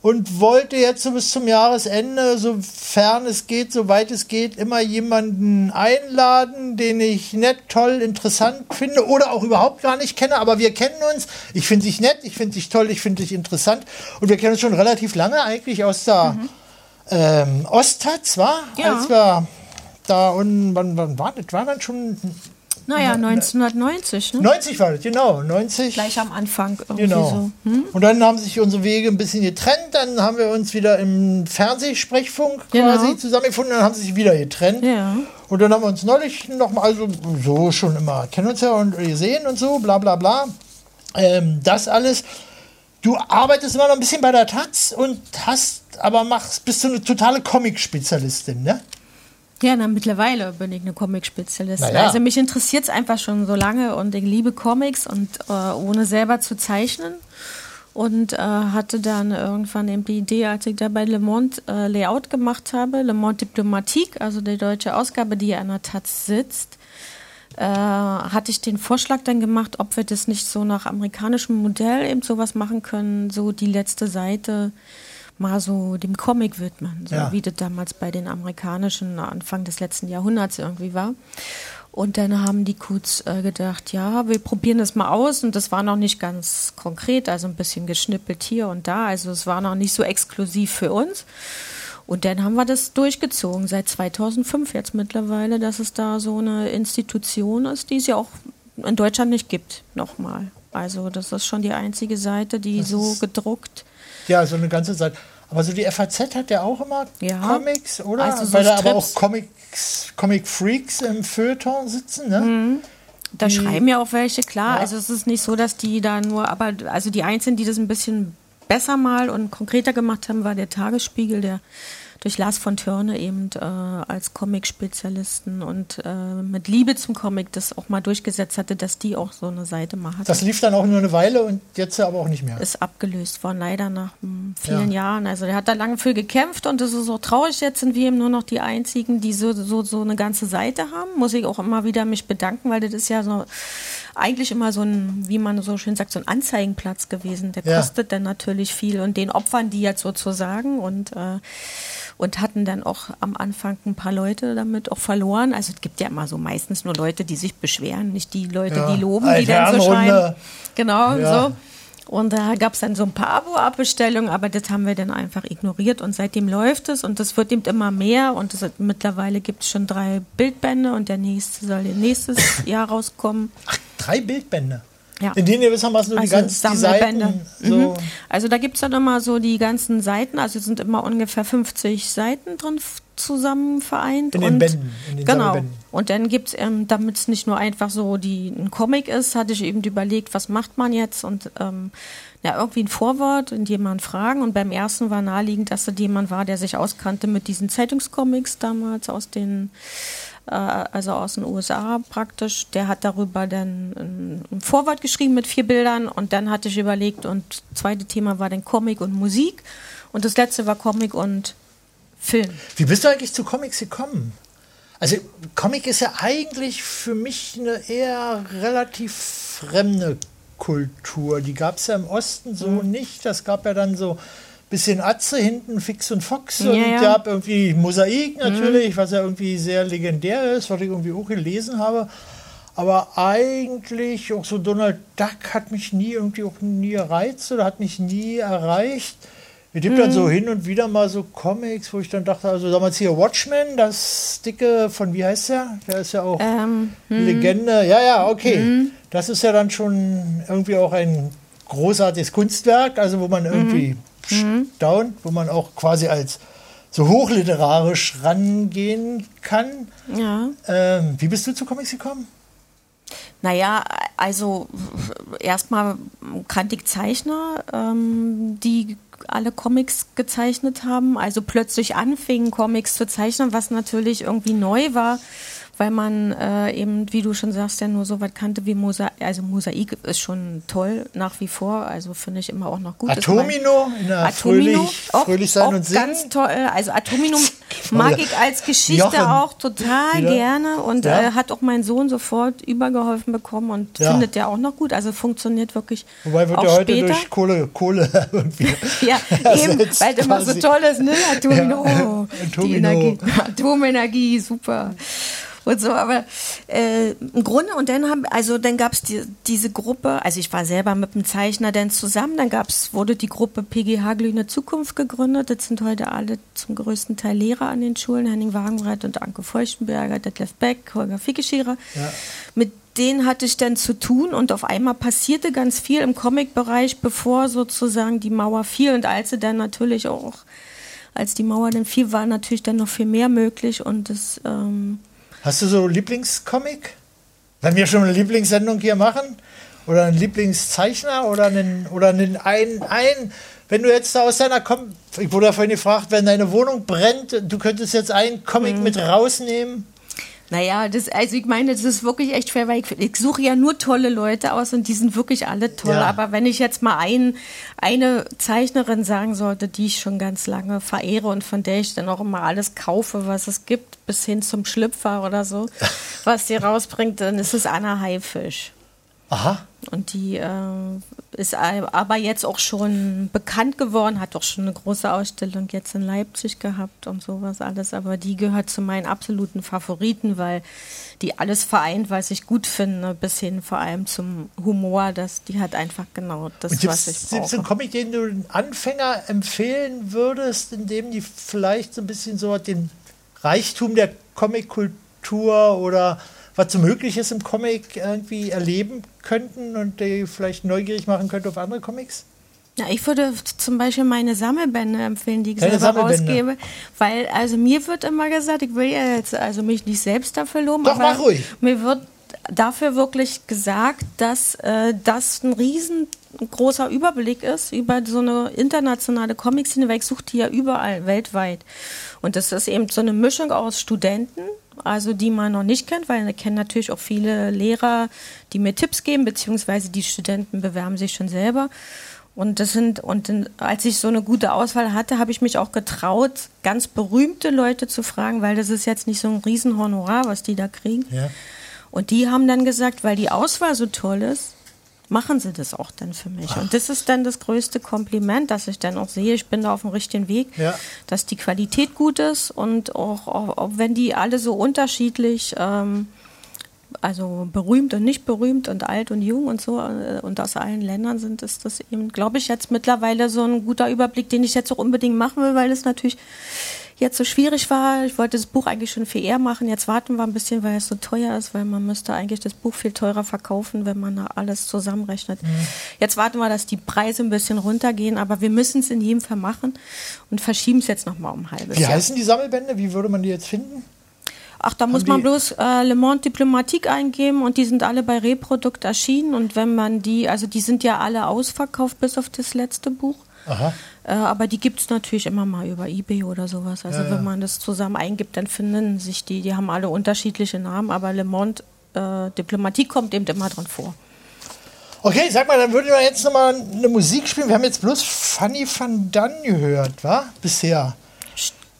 Und wollte jetzt so bis zum Jahresende, sofern es geht, soweit es geht, immer jemanden einladen, den ich nett, toll, interessant finde oder auch überhaupt gar nicht kenne. Aber wir kennen uns. Ich finde dich nett, ich finde dich toll, ich finde dich interessant. Und wir kennen uns schon relativ lange eigentlich aus der ähm, Osttaz, war? Ja. Als wir da und wann, wann war das? War dann schon Naja, Na- 1990, ne? 90 war das, genau. 90. Gleich am Anfang irgendwie Genau. so. Hm? Und dann haben sich unsere Wege ein bisschen getrennt. Dann haben wir uns wieder im Fernsehsprechfunk Genau. quasi zusammengefunden. Dann haben sie sich wieder getrennt. Ja. Und dann haben wir uns neulich nochmal, also so schon immer, kennen uns ja und gesehen und so, bla bla bla. Ähm, das alles. Du arbeitest immer noch ein bisschen bei der Taz und hast, aber machst, bist du eine totale Comic-Spezialistin, ne? Ja, na, mittlerweile bin ich eine Comic-Spezialistin. Na ja. Also mich interessiert es einfach schon so lange und ich liebe Comics und äh, ohne selber zu zeichnen. Und äh, hatte dann irgendwann eben die Idee, als ich da bei Le Monde äh, Layout gemacht habe, Le Monde Diplomatique, also die deutsche Ausgabe, die ja an der Taz sitzt, äh, hatte ich den Vorschlag dann gemacht, ob wir das nicht so nach amerikanischem Modell eben sowas machen können, so die letzte Seite mal so dem Comic widmen, so Ja. wie das damals bei den amerikanischen Anfang des letzten Jahrhunderts irgendwie war. Und dann haben die Kuts äh, gedacht, ja, wir probieren das mal aus. Und das war noch nicht ganz konkret, also ein bisschen geschnippelt hier und da. Also es war noch nicht so exklusiv für uns. Und dann haben wir das durchgezogen seit 2005 jetzt mittlerweile, dass es da so eine Institution ist, die es ja auch in Deutschland nicht gibt, nochmal. Also das ist schon die einzige Seite, die so gedruckt. Ja, so eine ganze Zeit. Aber so die FAZ hat ja auch immer Ja. Comics, oder? Also so Weil da aber auch Strips. Comics, Comic Freaks im Feuilleton sitzen, ne? Da Die- schreiben ja auch welche, klar. Ja. Also es ist nicht so, dass die da nur, aber also die Einzigen, die das ein bisschen besser mal und konkreter gemacht haben, war der Tagesspiegel, der durch Lars von Törne eben äh, als Comic-Spezialisten und äh, mit Liebe zum Comic das auch mal durchgesetzt hatte, dass die auch so eine Seite mal hatten. Das lief dann auch nur eine Weile und jetzt aber auch nicht mehr. ist abgelöst worden, leider nach mm, vielen Ja. Jahren. Also der hat da lange für gekämpft und das ist so traurig. Jetzt sind wir eben nur noch die Einzigen, die so, so, so eine ganze Seite haben. Muss ich auch immer wieder mich bedanken, weil das ist ja so eigentlich immer so ein, wie man so schön sagt, so ein Anzeigenplatz gewesen. Der Ja. kostet dann natürlich viel und den opfern die jetzt sozusagen und äh, und hatten dann auch am Anfang ein paar Leute damit auch verloren. Also es gibt ja immer so meistens nur Leute, die sich beschweren, nicht die Leute, Ja. die loben, die dann so schreiben. Genau, Ja. so. Und da gab es dann so ein paar Abo-Abbestellungen, aber das haben wir dann einfach ignoriert und seitdem läuft es und das wird eben immer mehr und es, mittlerweile gibt es schon drei Bildbände und der nächste soll nächstes Jahr rauskommen. Drei Bildbände. Ja. In denen gewissermaßen so die ganzen die Seiten. So. Mhm. Also da gibt es dann immer so die ganzen Seiten, also es sind immer ungefähr 50 Seiten drin zusammen vereint. In den und, Bänden, in den genau. Und dann gibt es, ähm, damit es nicht nur einfach so die, ein Comic ist, hatte ich eben überlegt, was macht man jetzt und ähm, ja, irgendwie ein Vorwort und jemand fragen. Und beim ersten war naheliegend, dass das jemand war, der sich auskannte mit diesen Zeitungscomics damals aus den äh, also aus den USA praktisch. Der hat darüber dann ein, ein Vorwort geschrieben mit vier Bildern und dann hatte ich überlegt und das zweite Thema war dann Comic und Musik und das letzte war Comic und Film. Wie bist du eigentlich zu Comics gekommen? Also Comic ist ja eigentlich für mich eine eher relativ fremde Kultur. Die gab es ja im Osten so Mhm. nicht. Das gab ja dann so ein bisschen Atze hinten, Fix und Fox. Ja, und ja. gab irgendwie Mosaik natürlich, Mhm. was ja irgendwie sehr legendär ist, was ich irgendwie auch gelesen habe. Aber eigentlich auch so Donald Duck hat mich nie irgendwie auch nie gereizt oder hat mich nie erreicht. Es gibt dann Mhm. so hin und wieder mal so Comics, wo ich dann dachte, also damals hier Watchmen, das dicke von, wie heißt der? Der ist ja auch Ähm, hm. Legende. Ja, ja, okay. Mhm. Das ist ja dann schon irgendwie auch ein großartiges Kunstwerk, also wo man irgendwie Mhm. staunt, wo man auch quasi als so hochliterarisch rangehen kann. Ja. Ähm, wie bist du zu Comics gekommen? Naja, also erstmal kannte ich Zeichner, ähm, die alle Comics gezeichnet haben, also plötzlich anfingen, Comics zu zeichnen, was natürlich irgendwie neu war, weil man äh, eben, wie du schon sagst, ja nur so was kannte wie Mosaik. Also Mosaik ist schon toll nach wie vor, also finde ich immer auch noch gut. Atomino in der Atomino, Fröhlich, auch, Fröhlich sein auch und singen. ganz toll. Also Atomino mag ich als Geschichte Jochen. auch total Wieder? gerne und Ja. äh, hat auch mein Sohn sofort übergeholfen bekommen und Ja. findet der auch noch gut. Also funktioniert wirklich Wobei wird auch ja heute später. durch Kohle, Kohle irgendwie. Ja, eben, weil es immer so toll ist, ne? Atomino. Ja, Die Atomino. Energie. Atomenergie, super. Und so, aber äh, im Grunde, und dann haben, also dann gab es die, diese Gruppe, also ich war selber mit dem Zeichner dann zusammen, dann gab's, wurde die Gruppe PGH Glühende Zukunft gegründet. Das sind heute alle zum größten Teil Lehrer an den Schulen, Henning Wagenbreit und Anke Feuchtenberger, Detlef Beck, Holger Fickeschierer. Ja. Mit denen hatte ich dann zu tun und auf einmal passierte ganz viel im Comic-Bereich, bevor sozusagen die Mauer fiel und als sie dann natürlich auch, als die Mauer dann fiel, war natürlich dann noch viel mehr möglich und das, ähm, Hast du so Lieblingscomic? Wenn wir schon eine Lieblingssendung hier machen? Oder einen Lieblingszeichner? Oder einen, oder einen ein, ein, wenn du jetzt da aus deiner, Com ich wurde ja vorhin gefragt, wenn deine Wohnung brennt, du könntest jetzt einen Comic Mhm. mit rausnehmen. Naja, das, also ich meine, das ist wirklich echt schwer, weil ich, ich suche ja nur tolle Leute aus und die sind wirklich alle toll. Ja. Aber wenn ich jetzt mal ein, eine Zeichnerin sagen sollte, die ich schon ganz lange verehre und von der ich dann auch immer alles kaufe, was es gibt, bis hin zum Schlüpfer oder so, was die rausbringt, dann ist es Anna Haifisch. Aha. Und die äh, ist aber jetzt auch schon bekannt geworden, hat auch schon eine große Ausstellung jetzt in Leipzig gehabt und sowas alles. Aber die gehört zu meinen absoluten Favoriten, weil die alles vereint, was ich gut finde, bis hin vor allem zum Humor. Das, die hat einfach genau das, Und was ich Gibt es einen brauche. Comic, den du den Anfänger empfehlen würdest, in dem die vielleicht so ein bisschen so den Reichtum der Comic-Kultur oder was so möglich ist im Comic irgendwie erleben könnten und die vielleicht neugierig machen könnte auf andere Comics? Ja, ich würde zum Beispiel meine Sammelbände empfehlen, die ich Deine selber rausgebe. Weil, also mir wird immer gesagt, ich will ja jetzt also mich nicht selbst dafür loben, Doch, aber mach ruhig. mir wird dafür wirklich gesagt, dass äh, das ein riesengroßer Überblick ist über so eine internationale Comic-Szene, weil ich suche die ja überall weltweit. Und das ist eben so eine Mischung aus Studenten, also die man noch nicht kennt, weil ich kenne natürlich auch viele Lehrer, die mir Tipps geben, beziehungsweise die Studenten bewerben sich schon selber. Und das sind, und als ich so eine gute Auswahl hatte, habe ich mich auch getraut, ganz berühmte Leute zu fragen, weil das ist jetzt nicht so ein Riesenhonorar, was die da kriegen. Ja. Und die haben dann gesagt, weil die Auswahl so toll ist, machen sie das auch dann für mich. Und das ist dann das größte Kompliment, dass ich dann auch sehe, ich bin da auf dem richtigen Weg, Ja. dass die Qualität gut ist und auch, auch, auch wenn die alle so unterschiedlich, ähm, also berühmt und nicht berühmt und alt und jung und so äh, und aus allen Ländern sind, ist das eben, glaube ich, jetzt mittlerweile so ein guter Überblick, den ich jetzt auch unbedingt machen will, weil es natürlich jetzt so schwierig war. Ich wollte das Buch eigentlich schon viel eher machen. Jetzt warten wir ein bisschen, weil es so teuer ist, weil man müsste eigentlich das Buch viel teurer verkaufen, wenn man da alles zusammenrechnet. Jetzt warten wir, dass die Preise ein bisschen runtergehen, aber wir müssen es in jedem Fall machen und verschieben es jetzt noch mal um ein halbes Wie Jahr. heißen die Sammelbände? Wie würde man die jetzt finden? Ach, da muss man bloß äh, Le Monde Diplomatique eingeben und die sind alle bei Reprodukt erschienen und wenn man die, also die sind ja alle ausverkauft bis auf das letzte Buch. Aha. Äh, aber die gibt es natürlich immer mal über Ebay oder sowas. Also Ja, ja. wenn man das zusammen eingibt, dann finden sich die, die haben alle unterschiedliche Namen, aber Le Monde äh, Diplomatique kommt eben immer drin vor. Okay, sag mal, dann würden wir jetzt nochmal eine Musik spielen. Wir haben jetzt bloß Fanny van Dan gehört, wa? Bisher.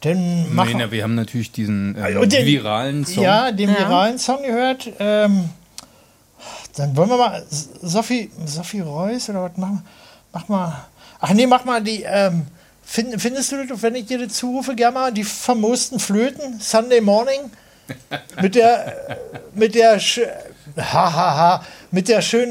Dann machen Nee, na, wir haben natürlich diesen äh, Und den- viralen Song. Ja, den viralen Song gehört. Ähm, dann wollen wir mal Sophie, Sophie Reuss oder was machen? Mach mal. Ach nee, mach mal die. Ähm, find, findest du wenn ich dir das zurufe, gerne mal die famosten Flöten? Sunday Morning? Mit der, äh, mit der, sch- ha, ha, mit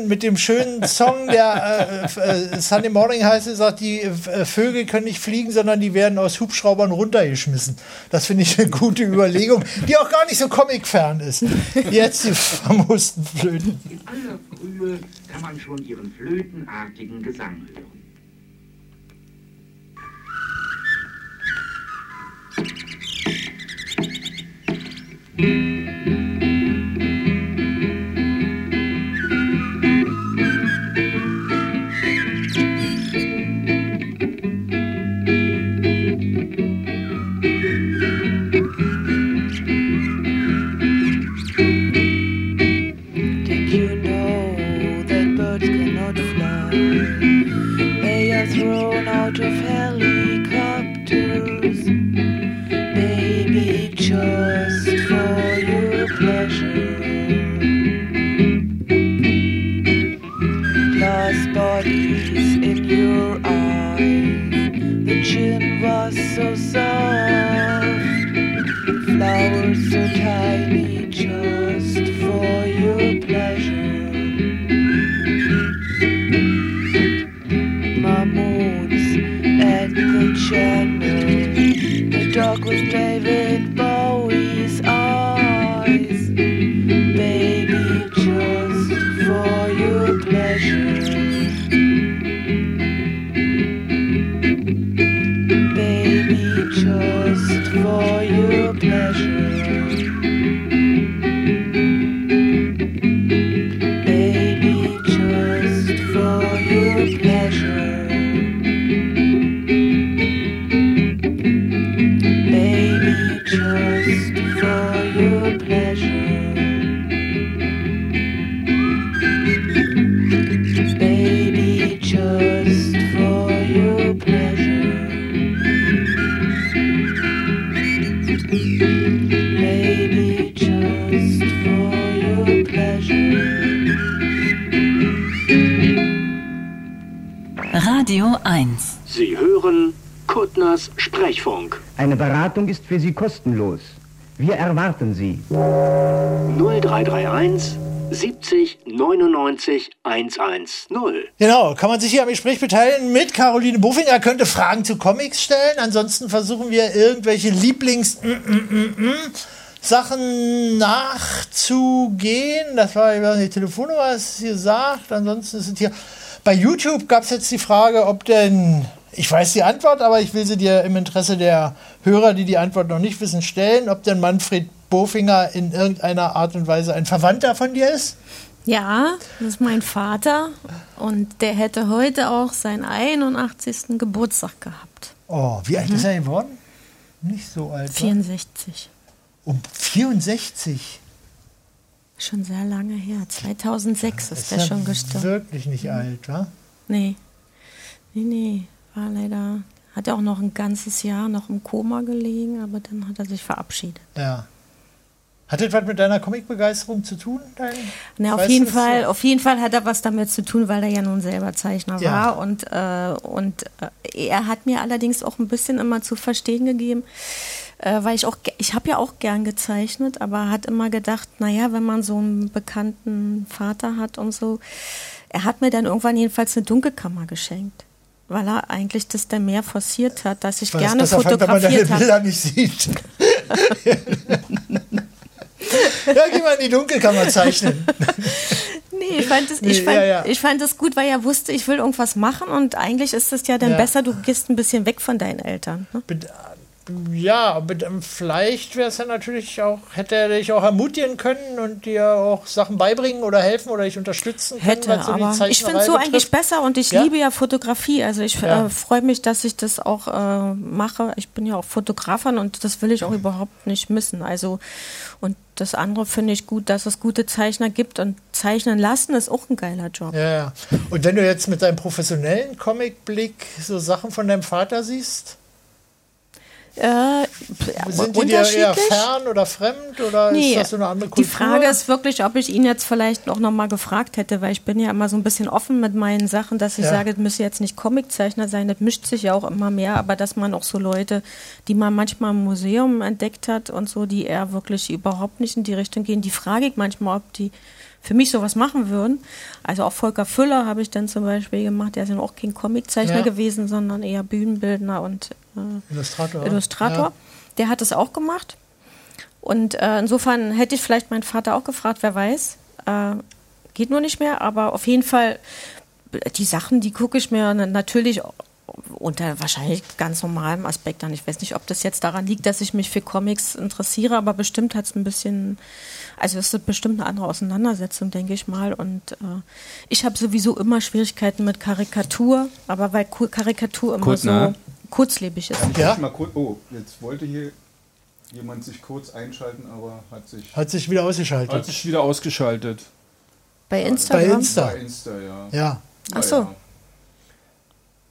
mit dem schönen Song, der äh, äh, Sunday Morning heißt, sagt, die äh, Vögel können nicht fliegen, sondern die werden aus Hubschraubern runtergeschmissen. Das finde ich eine gute Überlegung, die auch gar nicht so comicfern ist. Jetzt die famosten Flöten. In aller Frühe kann man schon ihren flötenartigen Gesang hören. Música Beratung ist für Sie kostenlos. Wir erwarten Sie. 0331 70 99 110. Genau, kann man sich hier am Gespräch beteiligen mit Caroline Bofinger, könnte Fragen zu Comics stellen. Ansonsten versuchen wir irgendwelche Lieblings mm, mm, mm, Sachen nachzugehen. Das war über die Telefonnummer, ist hier gesagt. Ansonsten ist es hier Bei YouTube gab es jetzt die Frage, ob denn, ich weiß die Antwort, aber ich will sie dir im Interesse der Hörer, die die Antwort noch nicht wissen, stellen, ob denn Manfred Bofinger in irgendeiner Art und Weise ein Verwandter von dir ist? Ja, das ist mein Vater und der hätte heute auch seinen 81. Geburtstag gehabt. Oh, wie alt Mhm. ist er geworden? Nicht so alt. wa? 64. Um 64. Schon sehr lange her. 2006 ist, der ja schon gestorben. Wirklich nicht alt, wa? Nee. Nee, nee. War leider. Hat er auch noch ein ganzes Jahr noch im Koma gelegen, aber dann hat er sich verabschiedet. Ja. Hat das was mit deiner Comicbegeisterung zu tun? Dein, Na, auf jeden Fall, so? auf jeden Fall hat er was damit zu tun, weil er ja nun selber Zeichner Ja. war und äh, und äh, er hat mir allerdings auch ein bisschen immer zu verstehen gegeben, äh, weil ich auch ich habe ja auch gern gezeichnet, aber hat immer gedacht, naja, wenn man so einen bekannten Vater hat und so, er hat mir dann irgendwann jedenfalls eine Dunkelkammer geschenkt. Weil er eigentlich das dann mehr forciert hat, dass ich es gerne deine fotografiert Bilder habe. nicht sieht. ja, geh mal in die Dunkelkammer zeichnen. Nee, ich fand, es, Nee, ich, fand, ja, ja. ich fand es gut, weil er wusste, ich will irgendwas machen und eigentlich ist es ja dann Ja. besser, du gehst ein bisschen weg von deinen Eltern. Ne? Ja, aber vielleicht wäre es ja natürlich auch, hätte er dich auch ermutigen können und dir auch Sachen beibringen oder helfen oder dich unterstützen können. Hätte, so aber ich finde es so betrifft. eigentlich besser und ich Ja? liebe ja Fotografie. Also ich Ja. äh, freue mich, dass ich das auch äh, mache. Ich bin ja auch Fotografin und das will ich auch überhaupt nicht missen. Also und das andere finde ich gut, dass es gute Zeichner gibt und zeichnen lassen ist auch ein geiler Job. Ja, ja. Und wenn du jetzt mit deinem professionellen Comicblick so Sachen von deinem Vater siehst, Äh, sind die dir eher fern oder fremd oder Nee, ist das so eine andere die Kultur? Frage ist wirklich, ob ich ihn jetzt vielleicht auch noch mal gefragt hätte, weil ich bin ja immer so ein bisschen offen mit meinen Sachen, dass ich Ja. sage, es müsse jetzt nicht Comiczeichner sein, das mischt sich ja auch immer mehr, aber dass man auch so Leute, die man manchmal im Museum entdeckt hat und so, die eher wirklich überhaupt nicht in die Richtung gehen, die frage ich manchmal, ob die für mich sowas machen würden. Also auch Volker Füller habe ich dann zum Beispiel gemacht, der ist ja auch kein Comiczeichner Ja. gewesen, sondern eher Bühnenbildner und äh, Illustrator. Illustrator. Ja. Der hat es auch gemacht. Und äh, insofern hätte ich vielleicht meinen Vater auch gefragt, wer weiß. Äh, geht nur nicht mehr, aber auf jeden Fall, die Sachen, die gucke ich mir na- natürlich unter wahrscheinlich ganz normalem Aspekt an. Ich weiß nicht, ob das jetzt daran liegt, dass ich mich für Comics interessiere, aber bestimmt hat es ein bisschen, also es ist bestimmt eine andere Auseinandersetzung, denke ich mal. Und äh, ich habe sowieso immer Schwierigkeiten mit Karikatur, aber weil Ku- Karikatur immer Kurz, so ne? kurzlebig ist. Ich möchte Mal kurz, oh, jetzt wollte hier jemand sich kurz einschalten, aber hat sich, Hat sich wieder ausgeschaltet. hat sich wieder ausgeschaltet. Bei Instagram? Bei Insta. Bei Insta, ja. Ja. Ach so.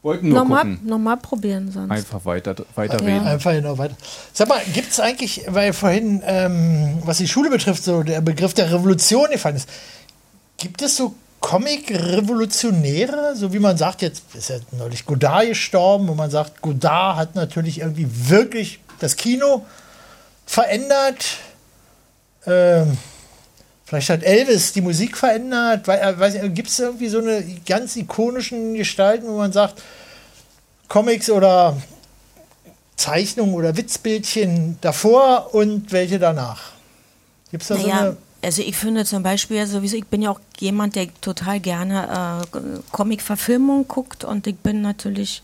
Wollten nur Nochmal, gucken. nochmal probieren sonst. Einfach weiter, weiter Ja. reden. Einfach genau weiter. Sag mal, gibt es eigentlich, weil vorhin, ähm, was die Schule betrifft, so der Begriff der Revolution gefallen ist, gibt es so Comic-Revolutionäre, so wie man sagt, jetzt ist ja neulich Godard gestorben, wo man sagt, Godard hat natürlich irgendwie wirklich das Kino verändert. Ähm, vielleicht hat Elvis die Musik verändert. Gibt es irgendwie so eine ganz ikonischen Gestalten, wo man sagt, Comics oder Zeichnungen oder Witzbildchen davor und welche danach? Gibt es da so Naja, eine. also ich finde zum Beispiel sowieso, ich bin ja auch jemand, der total gerne äh, Comic-Verfilmungen guckt und ich bin natürlich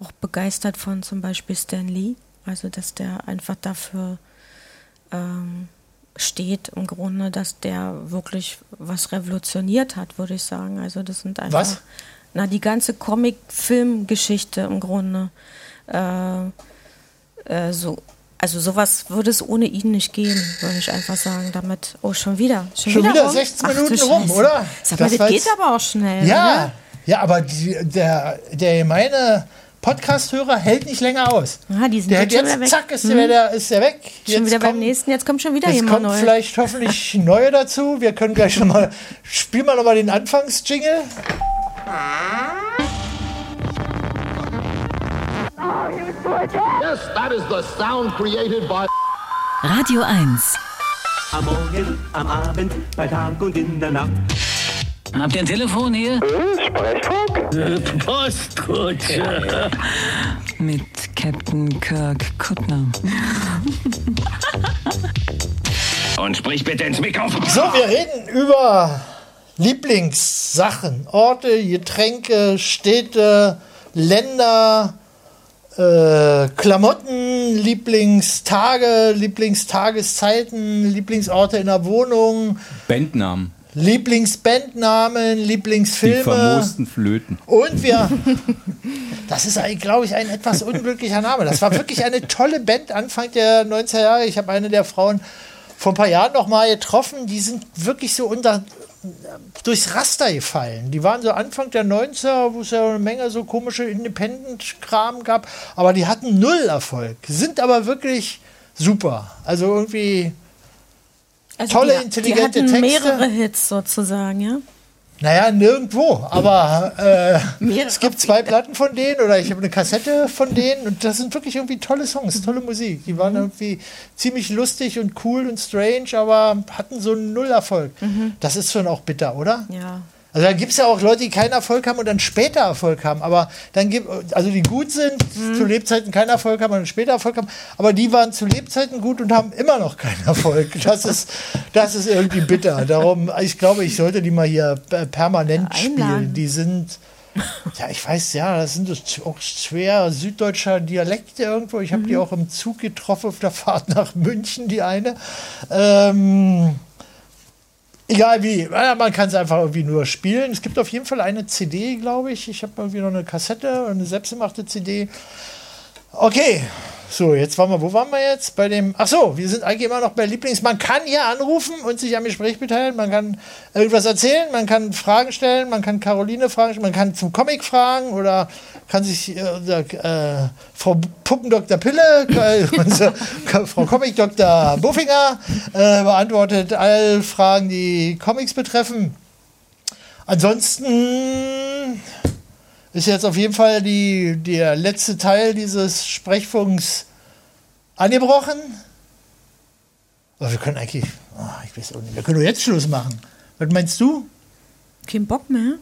auch begeistert von zum Beispiel Stan Lee. Also dass der einfach dafür ähm, steht im Grunde, dass der wirklich was revolutioniert hat, würde ich sagen. Also das sind einfach Was? na die ganze Comic-Film-Geschichte im Grunde. Äh, äh, so, also sowas würde es ohne ihn nicht gehen, würde ich einfach sagen. Damit, oh schon wieder, schon, Schon wieder rum? 16 Ach, du Minuten rum, Scheiße. oder? Sag mal, Das das, geht aber auch schnell. Ja, Oder? ja, aber die, der, der gemeine Podcast-Hörer hält nicht länger aus. Ja, die sind der jetzt hat schon jetzt, zack, ist, Hm. der, der, ist der weg. Schon jetzt wieder beim kommen- nächsten, jetzt kommt schon wieder Jetzt jemand kommt neu. vielleicht hoffentlich neue dazu. Wir können gleich schon mal. Spiel mal nochmal den Anfangsjingle. Yes, that is the sound created by. Radio 1. Am Morgen, am Abend, bei Tag und in der Nacht. Habt ihr ein Telefon hier? Sprechfunk? Postkutsche. Mit Captain Kirk Kuttner. Und sprich bitte ins Mikrofon. So, wir reden über Lieblingssachen, Orte, Getränke, Städte, Länder, äh, Klamotten, Lieblingstage, Lieblingstageszeiten, Lieblingsorte in der Wohnung, Bandnamen. Lieblingsbandnamen, Die Lieblingsfilme. famosten Flöten. Und wir, das ist, glaube ich, ein etwas unglücklicher Name. Das war wirklich eine tolle Band Anfang der 90er Jahre. Ich habe eine der Frauen vor ein paar Jahren noch mal getroffen. Die sind wirklich so unter, durchs Raster gefallen. Die waren so Anfang der 90er, wo es ja eine Menge so komische Independent-Kram gab. Aber die hatten null Erfolg. Sind aber wirklich super. Also irgendwie Also tolle, die, intelligente die hatten Texte. mehrere Hits sozusagen, ja. Naja, nirgendwo. Aber äh, es gibt zwei Platten von denen oder ich habe eine Kassette von denen und das sind wirklich irgendwie tolle Songs, tolle Musik. Die waren irgendwie ziemlich lustig und cool und strange, aber hatten so einen Nullerfolg. Das ist schon auch bitter, oder? Ja. Also da gibt es ja auch Leute, die keinen Erfolg haben und dann später Erfolg haben. Aber dann gibt also die gut sind, zu Lebzeiten keinen Erfolg haben und dann später Erfolg haben. Aber die waren zu Lebzeiten gut und haben immer noch keinen Erfolg. Das ist, das ist irgendwie bitter. Darum, ich glaube, ich sollte die mal hier permanent spielen. Die sind, ja, ich weiß, ja, das sind auch schwer süddeutscher Dialekte irgendwo. Ich habe die auch im Zug getroffen auf der Fahrt nach München, die eine. Ähm, Egal wie, man kann es einfach irgendwie nur spielen. Es gibt auf jeden Fall eine CD, glaube ich. Ich habe irgendwie noch eine Kassette eine selbstgemachte CD. Okay, so, jetzt waren wir, wo waren wir jetzt? Bei dem, ach so, wir sind eigentlich immer noch bei Lieblings. Man kann hier anrufen und sich am Gespräch beteiligen. Man kann irgendwas erzählen, man kann Fragen stellen, man kann Caroline fragen, man kann zum Comic fragen oder kann sich äh, äh, Frau Puppendoktor Pille, äh, unsere Frau Comic Dr. Buffinger äh, beantwortet all Fragen, die Comics betreffen. Ansonsten ist jetzt auf jeden Fall die, der letzte Teil dieses Sprechfunks angebrochen. Aber wir können eigentlich, ah, ich weiß auch nicht, wir können doch jetzt Schluss machen. Was meinst du? Kein Bock mehr.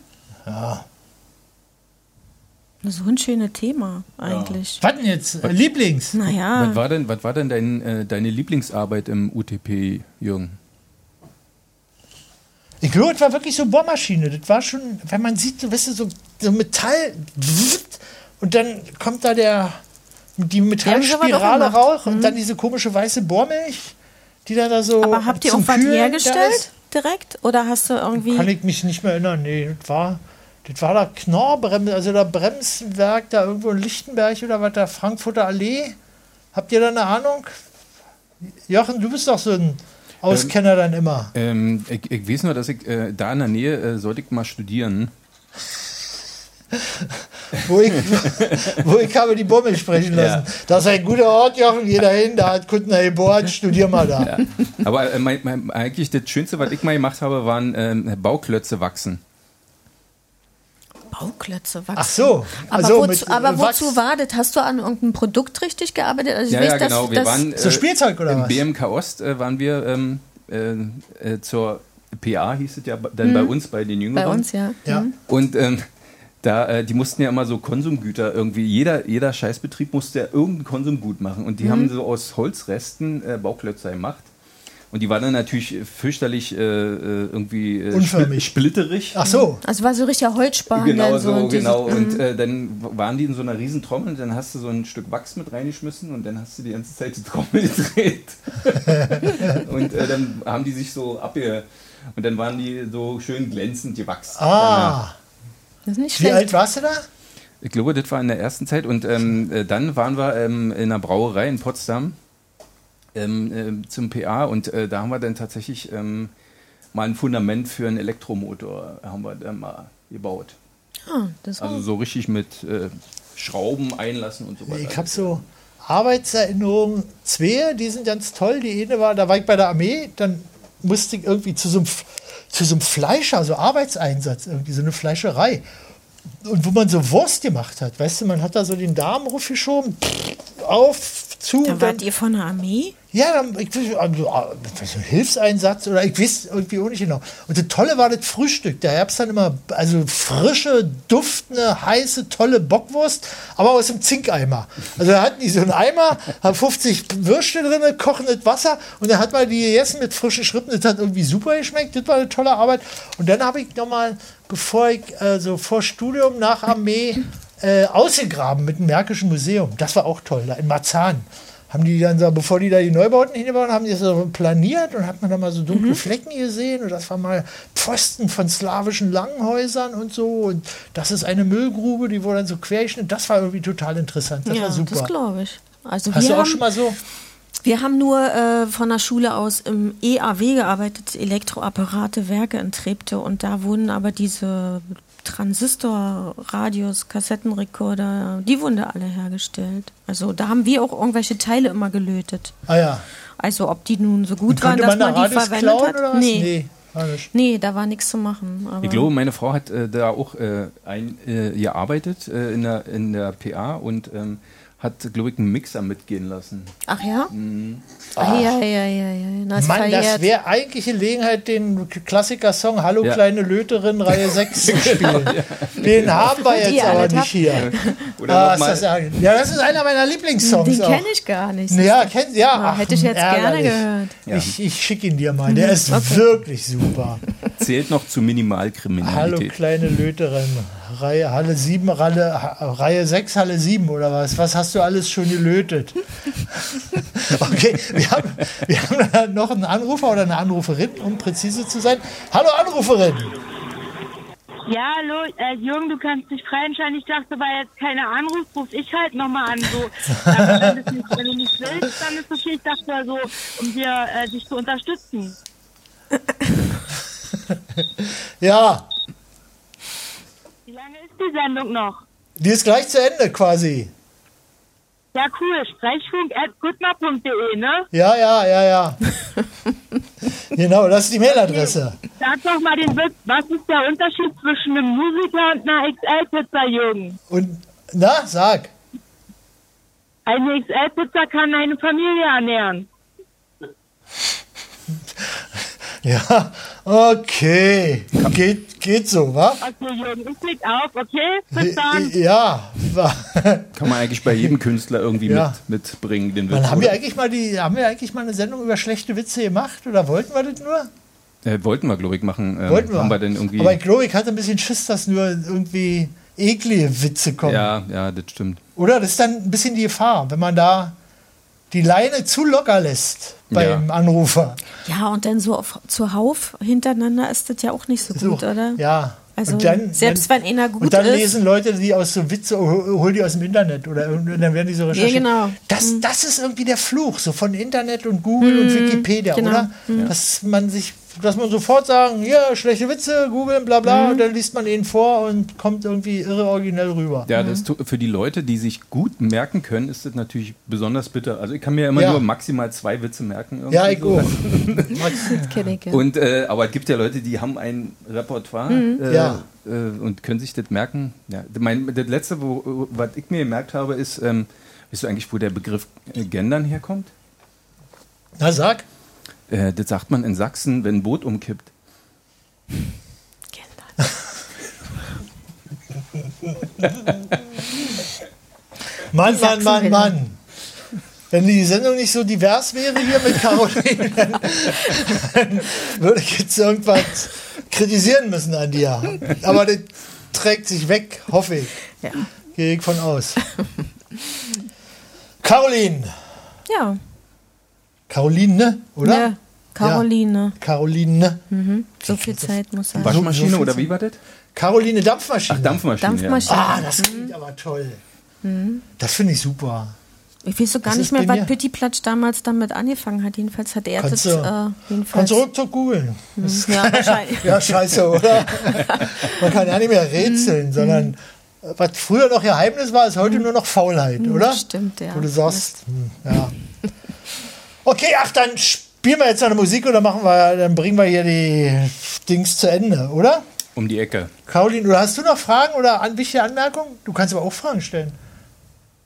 Ja. So ein schönes Thema eigentlich. Was denn jetzt? Äh, Lieblings? Naja. Was war denn, was war denn dein, äh, deine Lieblingsarbeit im UTP, Jürgen? Ich glaube, das war wirklich so Bohrmaschine. Das war schon, wenn man sieht, so, weißt du, so, so Metall und dann kommt da der, die Metallspirale raus und dann diese komische weiße Bohrmilch, die da, da so. Aber habt ihr auch was hergestellt direkt? Oder hast du irgendwie. Kann ich mich nicht mehr erinnern. Nee, das war, das war da Knorrbremse, also da Bremswerk da irgendwo in Lichtenberg oder was da, Frankfurter Allee. Habt ihr da eine Ahnung? Jochen, du bist doch so ein Auskenner dann immer. Ähm, ich, ich weiß nur, dass ich äh, da in der Nähe äh, sollte ich mal studieren. Wo, ich, wo ich habe die Bummel sprechen lassen. Das ist ein guter Ort, Jochen, geh da hin, da hat Kunden gebohrt, studier mal da. Ja. Aber äh, mein, mein, eigentlich das Schönste, was ich mal gemacht habe, waren ähm, Bauklötze wachsen. Bauklötze wachsen. Ach so. Aber, also wozu, mit, äh, aber wozu war das? Hast du an irgendeinem Produkt richtig gearbeitet? Also ich ja, weiß, ja, genau. dass, Wir waren, So Spielzeug oder im was? BMK Ost äh, waren wir ähm, äh, äh, zur PA, hieß es ja dann Mhm. bei uns, bei den Jüngeren. bei uns, ja. Ja. Mhm. Und ähm, da, äh, die mussten ja immer so Konsumgüter irgendwie, jeder, jeder Scheißbetrieb musste ja irgendein Konsumgut machen. Und die Mhm. haben so aus Holzresten äh, Bauklötze gemacht. Und die waren dann natürlich fürchterlich äh, äh, irgendwie äh, Unförmig. splitterig. Ach so. Also war so richtig Holzspan. Genau so, und diese- genau. Und Mhm. äh, dann waren die in so einer riesen Trommel und dann hast du so ein Stück Wachs mit reingeschmissen und dann hast du die ganze Zeit die Trommel gedreht. und äh, dann haben die sich so abge... Und dann waren die so schön glänzend gewachsen. Ah. Das ist nicht Wie schlecht. alt warst du da? Ich glaube, das war in der ersten Zeit. Und ähm, äh, dann waren wir ähm, in einer Brauerei in Potsdam ähm, ähm, zum PA und äh, da haben wir dann tatsächlich ähm, mal ein Fundament für einen Elektromotor haben wir dann mal gebaut. Ah, das war Also so richtig mit äh, Schrauben einlassen und so weiter. Ich habe so Arbeitserinnerungen, zwei, die sind ganz toll. Die eine war, da war ich bei der Armee, dann musste irgendwie zu so einem, zu so einem Fleischer, so Arbeitseinsatz, irgendwie so eine Fleischerei. Und wo man so Wurst gemacht hat, weißt du, man hat da so den Darm raufgeschoben, auf zu. Da wart ihr von der Armee? Ja, dann, ich, also, ah, Hilfseinsatz oder ich weiß irgendwie auch nicht genau. Und das Tolle war das Frühstück. Da gab es dann immer also frische, duftende, heiße, tolle Bockwurst, aber aus dem Zinkeimer. Also da hatten die so einen Eimer, haben 50 Würste drin, kochendes Wasser und dann hat man die gegessen mit frischen Schritten. Das hat irgendwie super geschmeckt. Das war eine tolle Arbeit. Und dann habe ich nochmal, bevor ich, also vor Studium nach Armee, äh, ausgegraben mit dem Märkischen Museum. Das war auch toll, da in Marzahn haben die dann so, bevor die da die Neubauten hingebaut haben, die das so planiert und hat man da mal so dunkle Flecken gesehen und das war mal Pfosten von slawischen Langhäusern und so und das ist eine Müllgrube, die wurde dann so quergeschnitten. Das war irgendwie total interessant. Das ja, war super. das glaube ich. Also Hast wir du auch haben, schon mal so? Wir haben nur äh, von der Schule aus im EAW gearbeitet, Elektroapparate, Werke in Treptow und da wurden aber diese Transistorradios, Kassettenrekorder, die wurden da alle hergestellt. Also da haben wir auch irgendwelche Teile immer gelötet. Ah ja. Also ob die nun so gut waren, dass man man da die Radios verwendet klauen hat. oder was? Nee. Nee. Nee, da war nichts zu machen. Aber Ich glaube, meine Frau hat äh, da auch äh, ein, äh, gearbeitet äh, in, der, in der PA und ähm, hat, glaube ich, einen Mixer mitgehen lassen. Ach ja? Mhm. Ah, ja, ja, ja, ja. Ist Mann, das verjährt. wäre eigentlich Gelegenheit, den Klassiker-Song Hallo Ja. kleine Löterin Reihe 6 zu spielen. Genau, ja. Den haben wir jetzt aber nicht hier. Oder Ah, das ja, das ist einer meiner Lieblingssongs. Den kenne ich gar nicht. Ja, kennt, ja Ah, ach, hätte ich jetzt gerne ärgerlich. gehört. Ja. Ich, ich schicke ihn dir mal. Der ist Okay. wirklich super. Zählt noch zu Hallo Minimalkriminalität. kleine Löterin. Reihe Halle 7, Halle, Ha- Reihe 6, Halle 7 oder was? Was hast du alles schon gelötet? okay, wir haben, wir haben noch einen Anrufer oder eine Anruferin, um präzise zu sein. Hallo Anruferin! Ja, hallo, äh, Jürgen, du kannst dich frei entscheiden. Ich dachte, weil jetzt keiner anruft, ruf ich halt nochmal an. So. Aber wenn, das nicht, wenn du nicht willst, dann ist okay. Ich dachte ja so, um dir, äh, dich zu unterstützen. Ja, die Sendung noch? die ist gleich zu Ende quasi. Ja, cool. Sprechfunk at gutner.de, ne? Ja, ja, ja, ja. genau, das ist die Mailadresse. Sag doch mal den Witz. Was ist der Unterschied zwischen einem Musiker und einer XL-Pizza, Jürgen? Und, na, sag. Eine XL-Pizza kann eine Familie ernähren. Ja, okay. Geht, geht so, wa? Okay, Jürgen, ich leg auf, okay? Bis dann. Ja, Kann man eigentlich bei jedem Künstler irgendwie Ja. mit, mitbringen, den Witz. Wann haben wir eigentlich mal die, haben wir eigentlich mal eine Sendung über schlechte Witze gemacht oder wollten wir das nur? Äh, wollten wir, glaube ich, machen. Ähm, wollten wir. Haben wir denn irgendwie. Aber glaube, ich hatte ein bisschen Schiss, dass nur irgendwie eklige Witze kommen. ja, ja, das stimmt. Oder? Das ist dann ein bisschen die Gefahr, wenn man da die Leine zu locker lässt beim Anrufer. Ja, und dann so auf, zuhauf hintereinander ist das ja auch nicht so So, gut, oder? Ja. Also Und dann- selbst wenn einer gut Und dann ist. lesen Leute die aus so Witze, hol hol die aus dem Internet oder dann werden die so recherchiert. genau. Das, das ist irgendwie der Fluch, so von Internet und Google und Mhm, Wikipedia, genau. oder? Mhm. Dass man sich, dass man sofort sagen, ja, schlechte Witze, googeln, bla bla, Mhm. und dann liest man ihnen vor und kommt irgendwie irre originell rüber. Ja, das tu- für die Leute, die sich gut merken können, ist das natürlich besonders bitter. Also ich kann mir immer Ja. nur maximal zwei Witze merken. irgendwie Ja, ich so. auch. ja. Und äh, aber es gibt ja Leute, die haben ein Repertoire Mhm. äh, Ja. äh, und können sich das merken. Ja, mein, das letzte, wo, was ich mir gemerkt habe, ist, ähm, weißt du eigentlich, wo der Begriff äh, Gendern herkommt? Na, sag. Äh, das sagt man in Sachsen, wenn ein Boot umkippt. Mann, Mann, Mann. Mann. Wenn die Sendung nicht so divers wäre hier mit Caroline, dann, dann würde ich jetzt irgendwas kritisieren müssen an dir. Aber das trägt sich weg, hoffe ich. Ja. Gehe ich von aus. Caroline. Ja. Caroline, oder? Ja, Caroline. Caroline. Mhm. So viel Zeit muss sein. Waschmaschine oder wie war das? Caroline Dampfmaschine. Ach, Dampfmaschine. Dampfmaschine. Ah, das klingt aber toll. Mhm. Das finde ich super. Ich weiß so gar Was nicht mehr, was? Pitti Platsch damals damit angefangen hat. Jedenfalls hat er Kannst das. du- Äh, jedenfalls. Kannst du ruckzuck googeln. Mhm. Ja, wahrscheinlich. Ja, scheiße, oder? Man kann ja nicht mehr rätseln, Mhm. sondern äh, was früher noch Geheimnis war, ist heute nur noch Faulheit, Mhm, oder? Stimmt, ja. Wo du sagst, hm, ja. Okay, ach, dann spielen wir jetzt noch eine Musik oder machen wir, dann bringen wir hier die Dings zu Ende, oder? Um die Ecke. Caroline, oder hast du noch Fragen oder an, wichtige Anmerkungen? Du kannst aber auch Fragen stellen.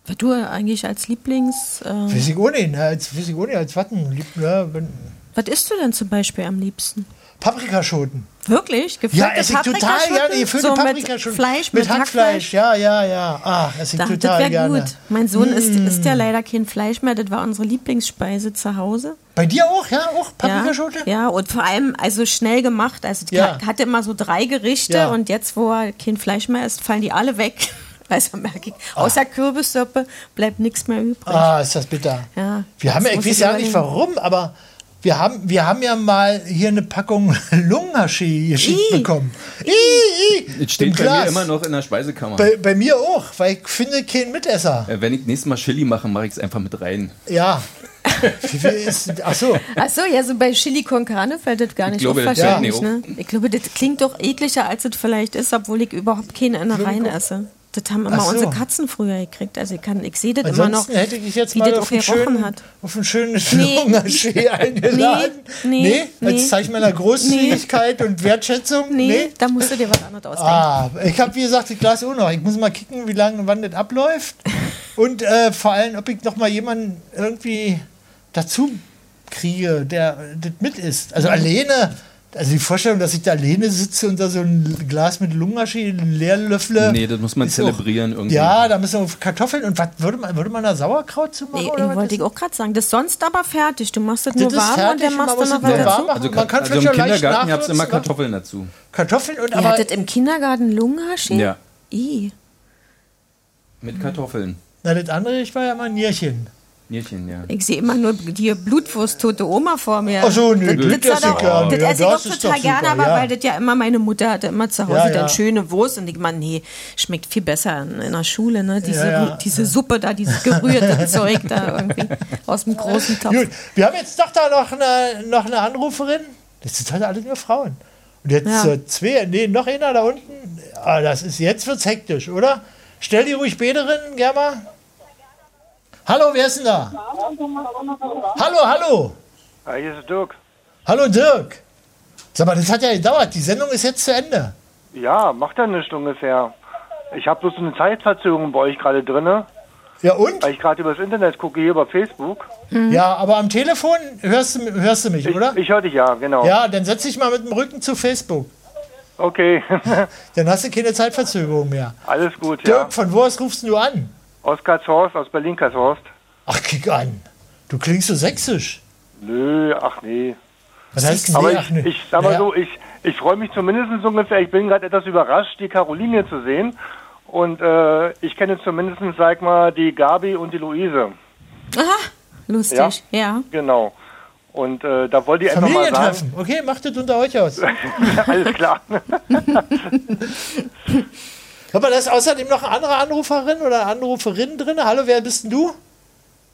Was du eigentlich als Lieblings. Äh, Weiß ich ne? als, weiß ich als Watten. Lieb, ja, wenn, was isst du denn zum Beispiel am liebsten? Paprikaschoten. Wirklich? Ja, Gefüllte esse ich total Paprikaschoten? gerne. Gefüllte so Paprikaschoten. Mit Fleisch, mit, mit, Hackfleisch. Ja, ja, ja. Ah, esse ich Da, das total gerne. gut. Mein Sohn isst, Mm. isst ja leider kein Fleisch mehr. Das war unsere Lieblingsspeise zu Hause. Bei dir auch, ja? Auch Paprikaschote? Ja, ja, und vor allem also schnell gemacht. Also Ja. hatte immer so drei Gerichte Ja. und jetzt, wo er kein Fleisch mehr isst, fallen die alle weg. Also merke ich, außer Kürbissuppe bleibt nichts mehr übrig. Ah, ist das bitter. Ja, Wir haben ja, ich weiß ja nicht warum, aber wir haben, wir haben ja mal hier eine Packung Lungenhaschee geschickt bekommen. Ih, Es steht im bei mir Glas. immer noch in der Speisekammer. Bei, bei mir auch, weil ich finde keinen Mitesser. Äh, Wenn ich nächstes Mal Chili mache, mache ich es einfach mit rein. Ja. Wie viel ist, ach so. Ach so, ja, so bei Chili con Carne fällt das gar nicht glaube, auf das mir ne? Ich glaube, das klingt doch ekliger, als es vielleicht ist, obwohl ich überhaupt keine Innereien esse. Das haben immer so. unsere Katzen früher gekriegt. Also ich, kann, ich sehe das immer noch, hätte ich jetzt wie mal auf auch einen, schönen, hat. auf einen schönen Nee. Eingeladen. Nee, nee, Als nee. Zeichen meiner Großzügigkeit und Wertschätzung? Nee, da musst du dir was anderes ausdenken. Ah, ich habe wie gesagt das Glas auch noch. Ich muss mal kicken, wie lange, wann das abläuft. Und äh, vor allem, ob ich noch mal jemanden irgendwie dazu kriege, der das mit isst. Also alleine, also die Vorstellung, dass ich da alleine sitze und da so ein Glas mit Lungenhaschee leer löffle. Nee, das muss man zelebrieren irgendwie. Ja, da müssen wir auf Kartoffeln und was würde man, würde man da Sauerkraut zu machen? Nee, oder was wollte ich auch gerade sagen. Das ist sonst aber fertig. Du machst das nur Das ist warm und fertig dann machst und du noch was nur dazu. warm machen. Also, Man kann also im Kindergarten gab es immer? Kartoffeln dazu. Kartoffeln und Ihr aber hattet im Kindergarten Lungenhaschee? Ja, I. mit Kartoffeln. na, das andere, ich war ja mal ein Nierchen. Nierchen, ja. Ich sehe immer nur die Blutwurst tote Oma vor mir. Ach so, nö, das, das das, ist doch, egal. das Ja, esse ich das auch total doch gerne, aber ja. weil das ja immer meine Mutter hatte immer zu Hause Ja, ja. dann schöne Wurst und ich meine, nee, schmeckt viel besser in, in der Schule, ne? Diese, Ja, ja. diese Suppe da, dieses gerührte Zeug da irgendwie aus dem großen Topf. Gut, wir haben jetzt doch da noch eine, noch eine Anruferin. Das sind heute alle nur Frauen. Und jetzt Ja. äh, zwei, nee, noch einer da unten. Ah, das ist, jetzt wird's hektisch, oder? Stell die ruhig beide rein, Germa. Hallo, wer ist denn da? Hallo, hallo. Ja, hier ist Dirk. Hallo, Dirk. Sag mal, das hat ja gedauert. Die Sendung ist jetzt zu Ende. Ja, macht ja nicht ungefähr. Ich habe bloß eine Zeitverzögerung bei euch gerade drinne. Ja, und? Weil ich gerade übers Internet gucke, hier über Facebook. Ja, aber am Telefon hörst du, hörst du mich, Ich, oder? ich höre dich ja, genau. Ja, dann setz dich mal mit dem Rücken zu Facebook. Okay, Dann hast du keine Zeitverzögerung mehr. alles gut, Dirk, ja. von wo aus rufst du an? Aus Katzhorst, aus Berlin-Katzhorst. Ach, kick an. Du klingst so sächsisch. Nö, ach nee. Was heißt nee, Aber ach ich, nee? ich sag mal Naja. so, ich, ich freue mich zumindest ungefähr, ich bin gerade etwas überrascht, die Caroline zu sehen. Und äh, ich kenne zumindest, sag mal, die Gabi und die Luise. Aha, lustig, ja. Genau. Und äh, da wollte ich einfach mal sagen. Familientreffen. Okay, macht das unter euch aus. Alles klar. Aber da ist außerdem noch eine andere Anruferin oder Anruferin drin. Hallo, wer bist denn du?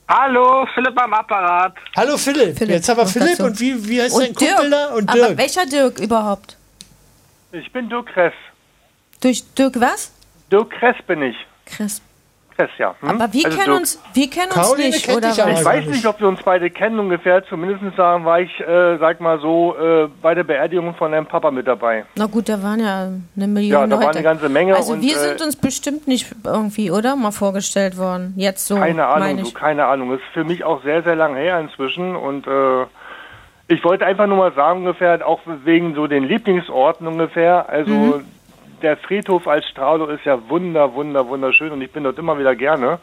Hallo, Philipp am Apparat. Hallo Philipp. Philipp, Jetzt aber noch Philipp und wie, wie heißt dein Und Kumpel Dirk. da? Und Aber Dirk. welcher Dirk überhaupt? Ich bin Dirk Kress. Durch Dirk was? Dirk Kress bin ich. Kress. Kress, ja. Hm? Aber wir Also kennen uns, wir kennen uns Caroline nicht, kennt oder was? Ich weiß nicht, ob wir uns beide kennen ungefähr. Zumindest sagen, war ich, äh, sag mal so, äh, bei der Beerdigung von deinem Papa mit dabei. Na gut, da waren ja eine Million Ja, da Leute. war eine ganze Menge Also und, wir äh, sind uns bestimmt nicht irgendwie, oder? Mal vorgestellt worden. Jetzt so, keine meine Ahnung, du, ich. keine Ahnung. Ist für mich auch sehr, sehr lang her inzwischen. Und äh, ich wollte einfach nur mal sagen, ungefähr, auch wegen so den Lieblingsorten ungefähr. Also Mhm. Der Friedhof als Straulo ist ja wunder, wunder, wunderschön und ich bin dort immer wieder gerne.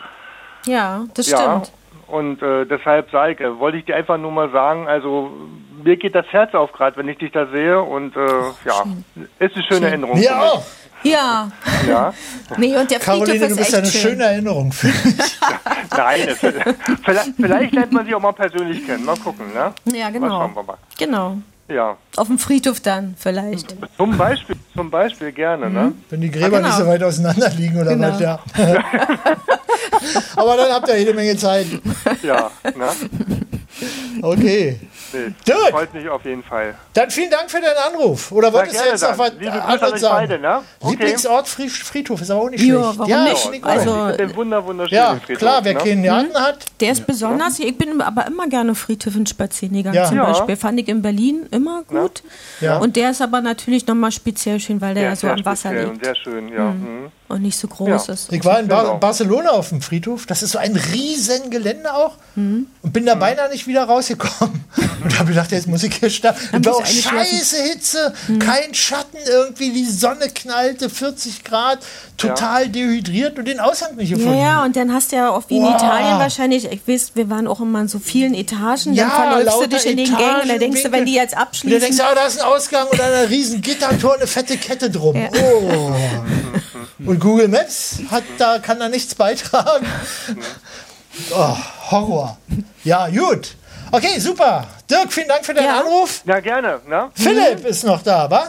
Ja, das ja, stimmt. und äh, deshalb sage ich, äh, wollte ich dir einfach nur mal sagen, also mir geht das Herz auf gerade, wenn ich dich da sehe und äh, ja, ist eine schöne Erinnerung. für Mir mich. auch. Ja. Ja, Nee, und der Friedhof Caroline, du ist bist echt ja eine schön. schöne Erinnerung. nein, es, vielleicht, vielleicht lernt man sich auch mal persönlich kennen. Mal gucken, ne? Ja, Mal genau. schauen wir mal. Genau. Ja, Auf dem Friedhof dann vielleicht. zum Beispiel, zum Beispiel gerne, ne? Wenn die Gräber genau. nicht so weit auseinander liegen oder Genau. was, ja. Aber dann habt ihr jede Menge Zeit. Ja, ne? Okay. Dirk. Freut mich auf jeden Fall. Dann vielen Dank für deinen Anruf. Oder wolltest du jetzt noch was Liebe Grüße an anderes sagen? beide, ne? Okay. Lieblingsort Fri- Friedhof ist aber auch nicht Ja, schlecht. warum ja, nicht? Also- Mit dem wunder wunderschönen Ja, Friedhof, klar, wer ne? keinen Garten hat. Der ist besonders. Ich bin aber immer gerne Friedhöfen spazieren gegangen. Ja. Zum Ja. Beispiel fand ich in Berlin immer gut. Ja. Und der ist aber natürlich nochmal speziell schön, weil der Ja, ja so am Wasser liegt sehr schön, ja. Mhm. Und nicht so groß Ja. ist. Ich war in Genau. Barcelona auf dem Friedhof. Das ist so ein riesen Gelände auch. Und bin da beinahe nicht wieder rausgekommen. Und habe gedacht, jetzt muss ich hier starten. Und war auch scheiße Hitze, kein Schatten irgendwie. Die Sonne knallte, 40 Grad, total dehydriert und den Aushang nicht Ja, gefunden. ja, und dann hast du ja auch wie in Boah. Italien wahrscheinlich, ich weiß, wir waren auch immer in so vielen Etagen, Ja, dann verläufst du dich in den Gängen und dann denkst du, wenn die jetzt Und dann abschließen. denkst du, ah, da ist ein Ausgang und ein riesen Gittertor, eine fette Kette drum. Ja. Oh. Und Google Maps hat da, kann da nichts beitragen. Oh, Horror. Ja, gut. Okay, super. Dirk, vielen Dank für deinen Anruf. Ja, gerne. Ne? Philipp ist noch da, wa?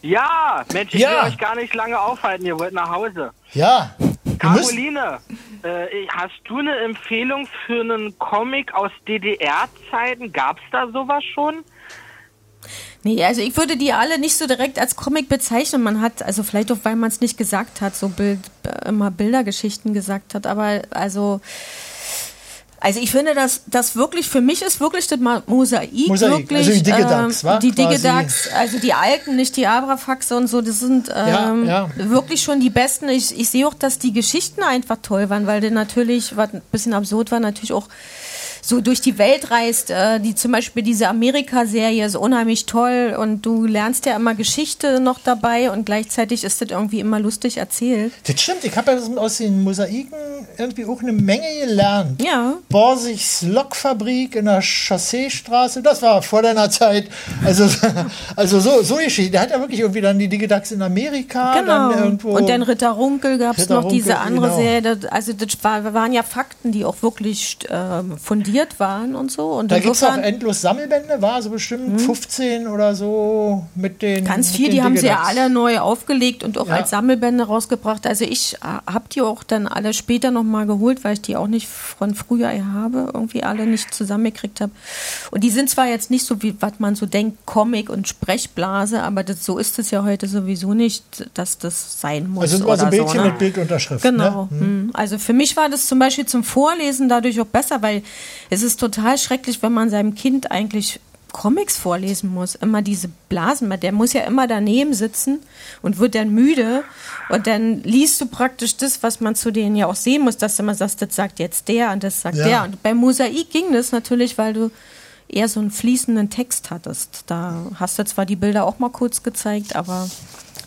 Ja, Mensch, ich Ja. will euch gar nicht lange aufhalten. Ihr wollt nach Hause. Ja. Caroline, äh, hast du eine Empfehlung für einen Comic aus DDR-Zeiten? Gab's da sowas schon? Nee, also ich würde die alle nicht so direkt als Comic bezeichnen. Man hat, also vielleicht auch, weil man es nicht gesagt hat, so Bild, äh, immer Bildergeschichten gesagt hat, aber also. Also ich finde, dass das wirklich, für mich ist wirklich das Mosaik, Mosaik, wirklich, also die Digidax, ähm, die Quasi. Digidax, also die alten, nicht die Abrafaxe und so, das sind ähm, Ja, ja. wirklich schon die besten. Ich, ich sehe auch, dass die Geschichten einfach toll waren, weil die natürlich, was ein bisschen absurd war, natürlich auch so durch die Welt reist. Äh, die zum Beispiel diese Amerika-Serie ist unheimlich toll und du lernst ja immer Geschichte noch dabei und gleichzeitig ist das irgendwie immer lustig erzählt. das stimmt, ich habe ja aus den Mosaiken irgendwie auch eine Menge gelernt. Ja. Borsigs Lokfabrik in der Chausseestraße, das war vor deiner Zeit. Also, also so, so Geschichte. Der hat ja wirklich irgendwie dann die Digidax in Amerika, Genau. dann irgendwo. und dann Ritter Runkel gab es noch diese andere genau. Serie. Also das war, waren ja Fakten, die auch wirklich ähm, fundiert waren und so. Und Da gibt es auch endlos Sammelbände, war so bestimmt 15 oder so mit den. Ganz viel, den die haben sie ja alle neu aufgelegt und auch Ja. als Sammelbände rausgebracht. Also ich äh, habe die auch dann alle später nochmal geholt, weil ich die auch nicht von früher habe, irgendwie alle nicht zusammengekriegt habe. Und die sind zwar jetzt nicht so, wie was man so denkt, Comic und Sprechblase, aber das, so ist es ja heute sowieso nicht, dass das sein muss. Also so oder Bildchen ne? mit Bildunterschrift. Genau. Ne? hm. Also für mich war das zum Beispiel zum Vorlesen dadurch auch besser, weil es ist total schrecklich, wenn man seinem Kind eigentlich Comics vorlesen muss. Immer diese Blasen, der muss ja immer daneben sitzen und wird dann müde. Und dann liest du praktisch das, was man zu denen ja auch sehen muss, dass du immer sagst, das sagt jetzt der und das sagt Ja. der. Und beim Mosaik ging das natürlich, weil du eher so einen fließenden Text hattest. Da hast du zwar die Bilder auch mal kurz gezeigt, aber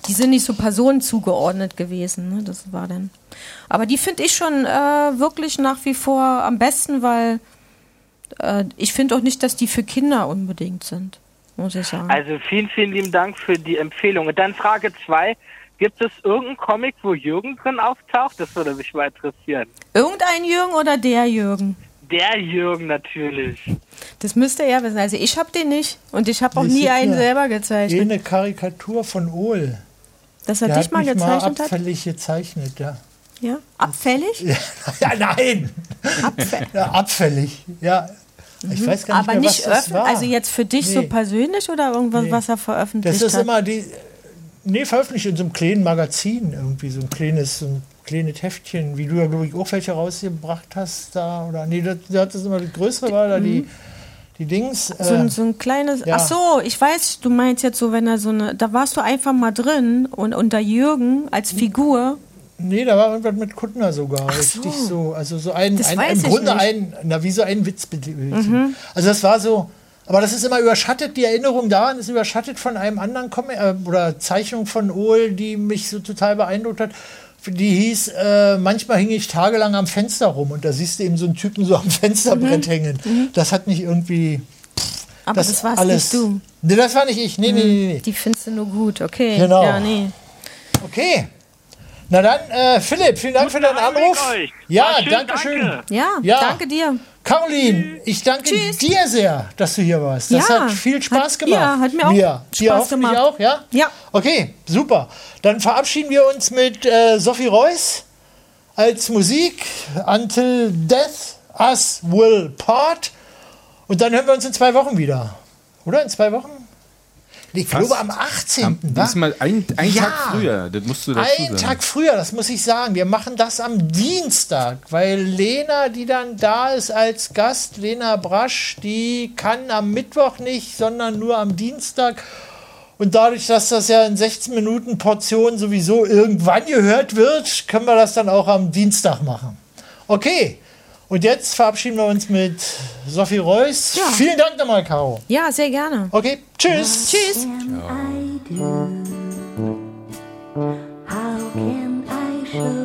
die sind nicht so Personen zugeordnet gewesen. Ne? Das war dann. Aber die finde ich schon äh, wirklich nach wie vor am besten, weil ich finde auch nicht, dass die für Kinder unbedingt sind, muss ich sagen. Also vielen, vielen lieben Dank für die Empfehlung. Und dann Frage zwei. Gibt es irgendeinen Comic, wo Jürgen drin auftaucht? Das würde mich mal interessieren. Irgendein Jürgen oder der Jürgen? Der Jürgen natürlich. Das müsste er wissen. Also ich habe den nicht und ich habe auch nie einen selber gezeichnet. Eine Karikatur von Ohl. Dass er Der dich hat mal gezeichnet mal hat? abfällig gezeichnet, ja. Ja? Abfällig? Ja, nein! Abfällig. Ja, abfällig, ja. Ich weiß gar nicht Mhm. Aber mehr, nicht was das öffentlich, war. also jetzt für dich so Nee. persönlich oder irgendwas, Nee. was er veröffentlicht Das ist hat? immer die. Nee, veröffentlicht in so einem kleinen Magazin irgendwie, so ein kleines, so ein kleines Heftchen, wie du ja, glaube ich, auch welche rausgebracht hast da. Oder nee, das, das ist immer das Größere war da die, die Dings. Mhm. So, äh, ein- so ein kleines. ja. Ach so, ich weiß, du meinst jetzt so, wenn er so eine. Da warst du einfach mal drin und unter Jürgen als Hm. Figur. Nee, da war irgendwas mit Kuttner sogar. Ach richtig so. so. Also so ein, Das ein im Grunde nicht. ein, na, wie so ein Witzbildchen. Mhm. Also das war so, aber das ist immer überschattet, die Erinnerung daran ist überschattet von einem anderen Comic äh, oder Zeichnung von Ohl, die mich so total beeindruckt hat. Die hieß, äh, manchmal hing ich tagelang am Fenster rum und da siehst du eben so einen Typen so am Fensterbrett Mhm. hängen. Mhm. Das hat mich irgendwie. Aber das, warst alles. nicht du. Nee, das war nicht ich. Nee, nee, nee, nee. Die findest du nur gut, okay. Genau. Ja, nee. Okay. Na dann, äh, Philipp, vielen Dank für deinen Anruf. euch. Ja, schön, danke schön. Ja, Ja. danke dir. Caroline, ich danke dir sehr, dass du hier warst. Das Ja, hat viel Spaß hat- gemacht. ja, hat mir auch Dir Spaß hoffentlich gemacht. auch, ja? Ja. Okay, super. Dann verabschieden wir uns mit äh, Sophie Reuss als Musik. Until Death Us Will Part. Und dann hören wir uns in zwei Wochen wieder. Oder? In zwei Wochen? Ich Fast. glaube am 18. Am, diesmal ein, ein Ja. Tag früher, das musst du dazu Ein sagen. Tag früher, das muss ich sagen. Wir machen das am Dienstag, weil Lena, die dann da ist als Gast, Lena Brasch, die kann am Mittwoch nicht, sondern nur am Dienstag. Und dadurch, dass das ja in 16 Minuten Portionen sowieso irgendwann gehört wird, können wir das dann auch am Dienstag machen. Okay. Und jetzt verabschieden wir uns mit Sophie Reuss. Vielen Dank nochmal, Caro. Ja, sehr gerne. Okay, tschüss. Tschüss. How